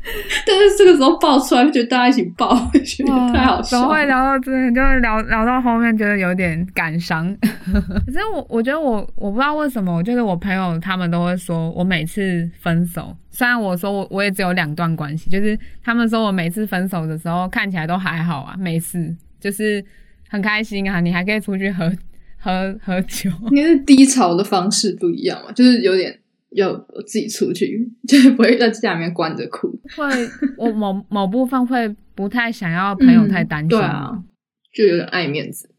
但是这个时候爆出来，就觉得大家一起爆，觉得太好笑。怎么会聊到这，就会聊聊到后面，觉得有点感伤。可是我我觉得我我不知道为什么，就是我朋友他们都会说我每次分手，虽然我说我我也只有两段关系，就是他们说我每次分手的时候看起来都还好啊，没事，就是很开心啊，你还可以出去喝喝喝酒，应该是低潮的方式不一样嘛，就是有点要自己出去，就是不会在家里面关着哭。会，我某某部分会不太想要朋友太担心，嗯，对啊，就有点爱面子。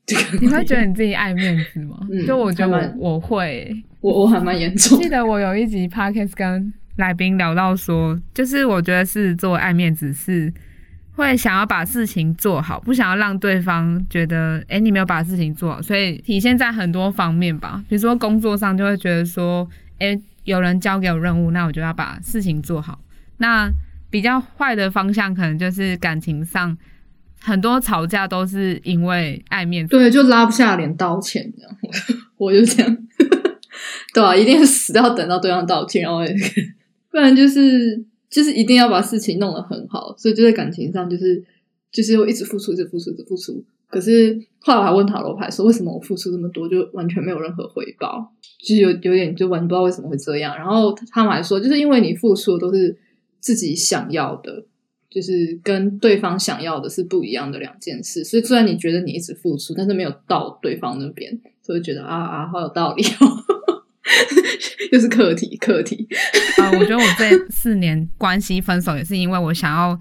你会觉得你自己爱面子吗？嗯、就我觉得我，我会，我我还蛮严重。记得我有一集 podcast 跟来宾聊到说，就是我觉得是做爱面子是。会想要把事情做好，不想要让对方觉得，哎，你没有把事情做好，所以体现在很多方面吧。比如说工作上，就会觉得说，诶，有人交给我任务，那我就要把事情做好。那比较坏的方向，可能就是感情上，很多吵架都是因为爱面子，对，就拉不下脸道歉这样。我就这样，对啊，一定死要等到对方道歉，然后不然就是。就是一定要把事情弄得很好，所以就在感情上，就是就是会一直付出，一直付出，一直付出。可是后来我还问塔罗牌说，为什么我付出这么多，就完全没有任何回报，就有有点就完全不知道为什么会这样。然后他们还说，就是因为你付出的都是自己想要的，就是跟对方想要的是不一样的两件事。所以虽然你觉得你一直付出，但是没有到对方那边，所以觉得啊啊，好有道理哦。就是课题，课题。啊、我觉得我这四年关系分手也是因为我想要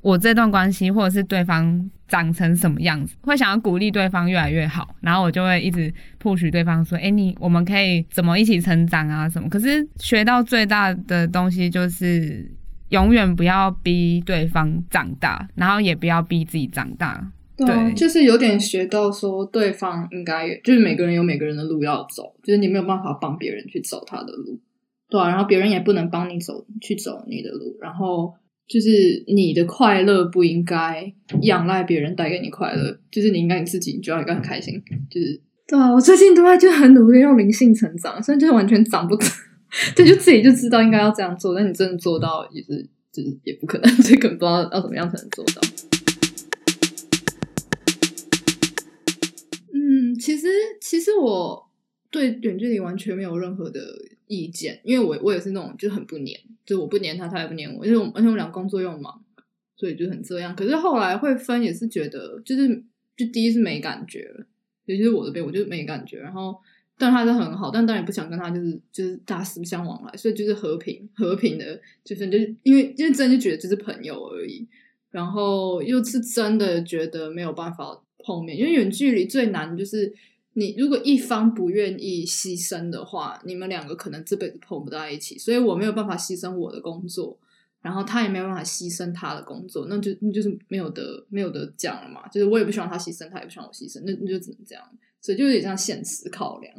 我这段关系或者是对方长成什么样子，会想要鼓励对方越来越好，然后我就会一直 push 对方说：“哎，你我们可以怎么一起成长啊？什么？”可是学到最大的东西就是永远不要逼对方长大，然后也不要逼自己长大。对，对，就是有点学到说，对方应该就是每个人有每个人的路要走，就是你没有办法帮别人去走他的路，对啊，然后别人也不能帮你走去走你的路，然后就是你的快乐不应该仰赖别人带给你快乐，就是你应该你自己你就要应该很开心，就是对啊，我最近都在就很努力用灵性成长，虽然就是完全长不成，对，就自己就知道应该要这样做，但你真的做到也是就是也不可能，这个不知道要怎么样才能做到。嗯，其实其实我对远距离完全没有任何的意见，因为我我也是那种就很不黏，就我不黏他，他也不黏我，因为我而且我俩工作又忙，所以就很这样。可是后来会分也是觉得，就是就第一是没感觉了，尤其是我的边，我就没感觉。然后但他是很好，但当然不想跟他就是就是大家不相往来，所以就是和平和平的，就是就是因为因为真的就觉得就是朋友而已，然后又是真的觉得没有办法。碰面，因为远距离最难就是你如果一方不愿意牺牲的话，你们两个可能这辈子碰不到一起。所以我没有办法牺牲我的工作，然后他也没有办法牺牲他的工作，那就那就是没有得没有得讲了嘛。就是我也不希望他牺牲，他也不希望我牺牲，那那就只能这样。所以就有点像现实考量，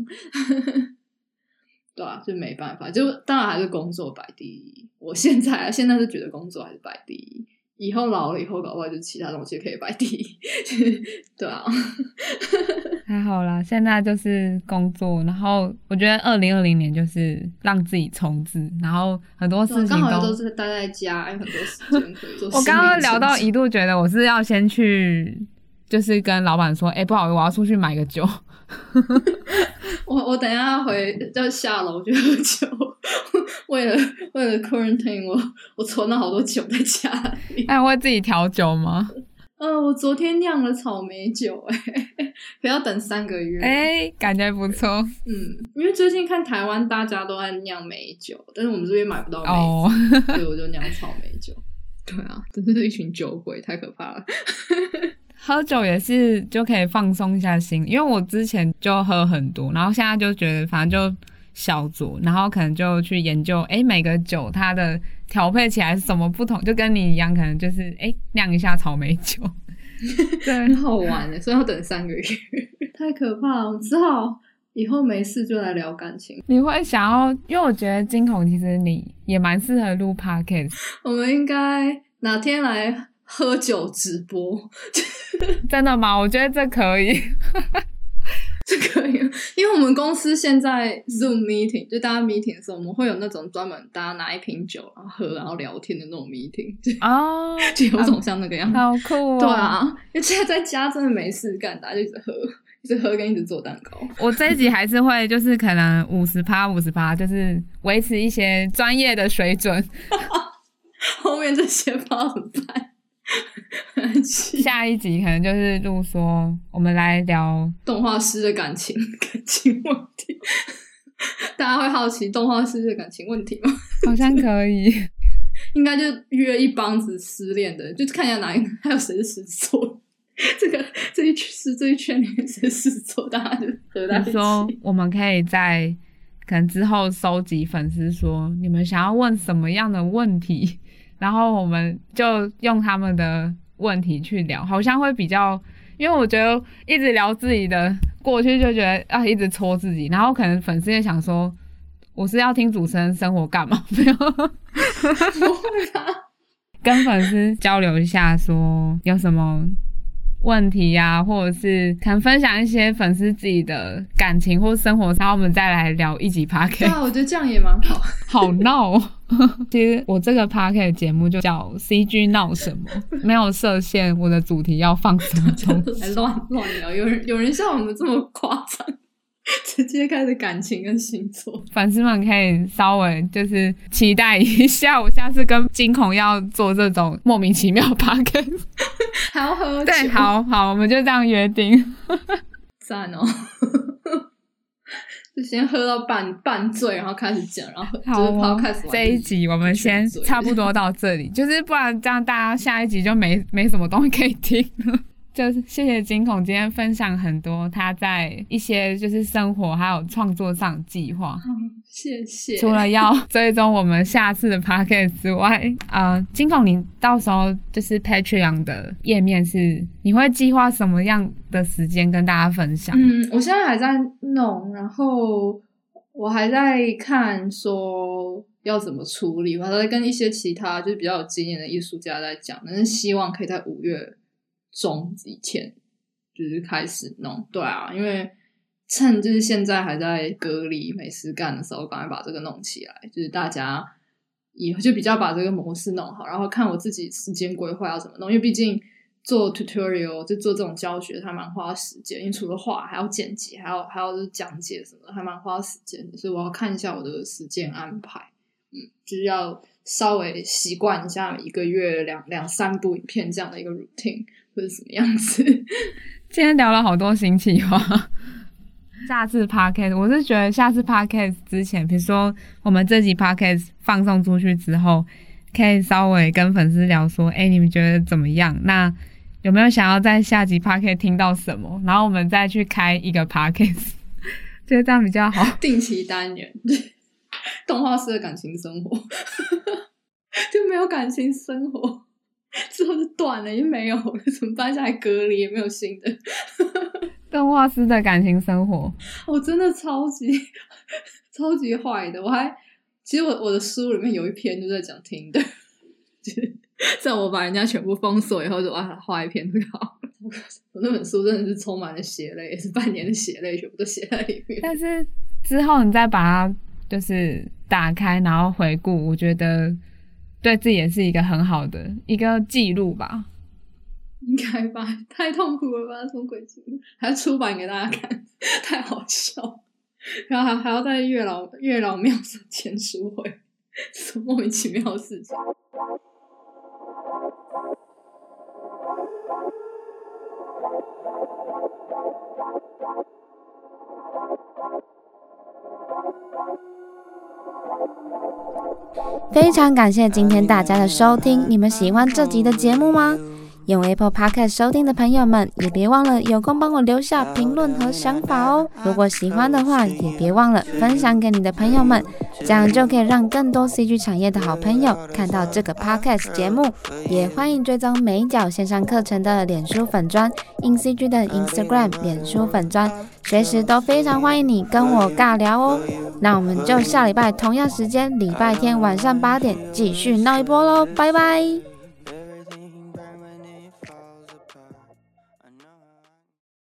对啊，就没办法，就当然还是工作摆第一。我现在现在是觉得工作还是摆第一。以后老了以后，搞不好就其他东西可以摆第一，对啊，还好啦。现在就是工作，然后我觉得二零二零年就是让自己重置，然后很多事情刚好都是待在家，有很多时间可以做。我刚刚聊到一度，觉得我是要先去，就是跟老板说，哎、欸，不好意思，我要出去买个酒。我我等一下回要下楼去喝酒。为了为了 quarantine，我我存了好多酒在家里。那会自己调酒吗？呃，我昨天酿了草莓酒，哎，不 要等三个月。哎、欸，感觉不错。嗯，因为最近看台湾大家都在酿美酒，但是我们这边买不到梅子，哦、所以我就酿草莓酒。对啊，真的是一群酒鬼，太可怕了。喝酒也是就可以放松一下心，因为我之前就喝很多，然后现在就觉得反正就。小酌，然后可能就去研究，哎，每个酒它的调配起来是什么不同，就跟你一样，可能就是哎酿一下草莓酒，对，很好玩的，所以要等三个月，太可怕了。我只好以后没事就来聊感情。你会想要，因为我觉得惊恐其实你也蛮适合录 podcast。我们应该哪天来喝酒直播？真的吗？我觉得这可以。是可以，因为我们公司现在 Zoom meeting，就大家 meeting 的时候，我们会有那种专门大家拿一瓶酒然后喝，然后聊天的那种 meeting。哦，就有种像那个样子，好酷哦！对啊，因为现在在家真的没事干，大家就一直喝，一直喝跟一直做蛋糕。我这一集还是会，就是可能五十趴五十趴，就是维持一些专业的水准。后面这些趴怎么办？下一集可能就是录说，我们来聊动画师的感情感情问题。大家会好奇动画师的感情问题吗？好像可以，应该就约一帮子失恋的，就看一下哪一个还有谁是狮子座。这个这一圈这一圈里面谁是狮子座，大家就合在一起。说我们可以在可能之后收集粉丝说你们想要问什么样的问题，然后我们就用他们的问题去聊，好像会比较。因为我觉得一直聊自己的过去，就觉得啊，一直戳自己，然后可能粉丝也想说，我是要听主持人生活干嘛？没有，不会啊，跟粉丝交流一下，说有什么。问题呀、啊，或者是可能分享一些粉丝自己的感情或生活，然后我们再来聊一集 Podcast。对啊，我觉得这样也蛮好。好闹哦！其实我这个 Podcast 节目就叫 CG 闹什么，没有设限，我的主题要放什么东西，来 乱乱聊。有人有人像我们这么夸张？直接开始感情跟星座，粉丝们可以稍微就是期待一下，我下次跟金孔要做这种莫名其妙的 podcast，还要喝酒。对，好好，我们就这样约定。赞哦，就先喝到半半醉，然后开始讲，然后好开始。这一集我们先 差不多到这里，就是不然这样大家下一集就没没什么东西可以听了。就是谢谢金孔今天分享很多他在一些就是生活还有创作上计划。嗯，谢谢。除了要追踪我们下次的 podcast 之外，呃，金孔你到时候就是 Patreon 的页面是你会计划什么样的时间跟大家分享？嗯，我现在还在弄，然后我还在看说要怎么处理，我还在跟一些其他就是比较有经验的艺术家在讲，但是希望可以在五月。中以前就是开始弄，对啊，因为趁就是现在还在隔离没事干的时候，赶快把这个弄起来，就是大家以后就比较把这个模式弄好，然后看我自己时间规划要怎么弄，因为毕竟做 tutorial 就做这种教学，还蛮花时间，因为除了画还要剪辑，还要还要就是讲解什么，还蛮花时间的，所以我要看一下我的时间安排，嗯，就是要稍微习惯一下一个月两两三部影片这样的一个 routine。是什么样子？今天聊了好多新企划。下次 podcast，我是觉得下次 podcast 之前，比如说我们这集 podcast 放送出去之后，可以稍微跟粉丝聊说：“哎，你们觉得怎么样？那有没有想要在下集 podcast 听到什么？然后我们再去开一个 podcast，觉得这样比较好。定期单元，动画师的感情生活就没有感情生活。”之后就断了，就没有了，怎么办？现在隔离也没有新的。动画师的感情生活，我真的超级超级坏的。我还其实我我的书里面有一篇就在讲听的，就是 在我把人家全部封锁以后，就啊画一篇这个好。我那本书真的是充满了血泪，也是半年的血泪，全部都写在里面。但是之后你再把它就是打开，然后回顾，我觉得。对自己也是一个很好的一个记录吧，应该吧？太痛苦了吧？什么鬼记录？还要出版给大家看，太好笑。然后还还要在月老月老庙上签书会，什么莫名其妙的事情。非常感谢今天大家的收听，你们喜欢这集的节目吗？用 Apple Podcast 收听的朋友们，也别忘了有空帮我留下评论和想法哦。如果喜欢的话，也别忘了分享给你的朋友们，这样就可以让更多 CG 产业的好朋友看到这个 Podcast 节目。也欢迎追踪美角线上课程的脸书粉砖，InCG 的 Instagram 脸书粉砖，随时都非常欢迎你跟我尬聊哦。那我们就下礼拜同样时间，礼拜天晚上八点继续闹一波喽，拜拜。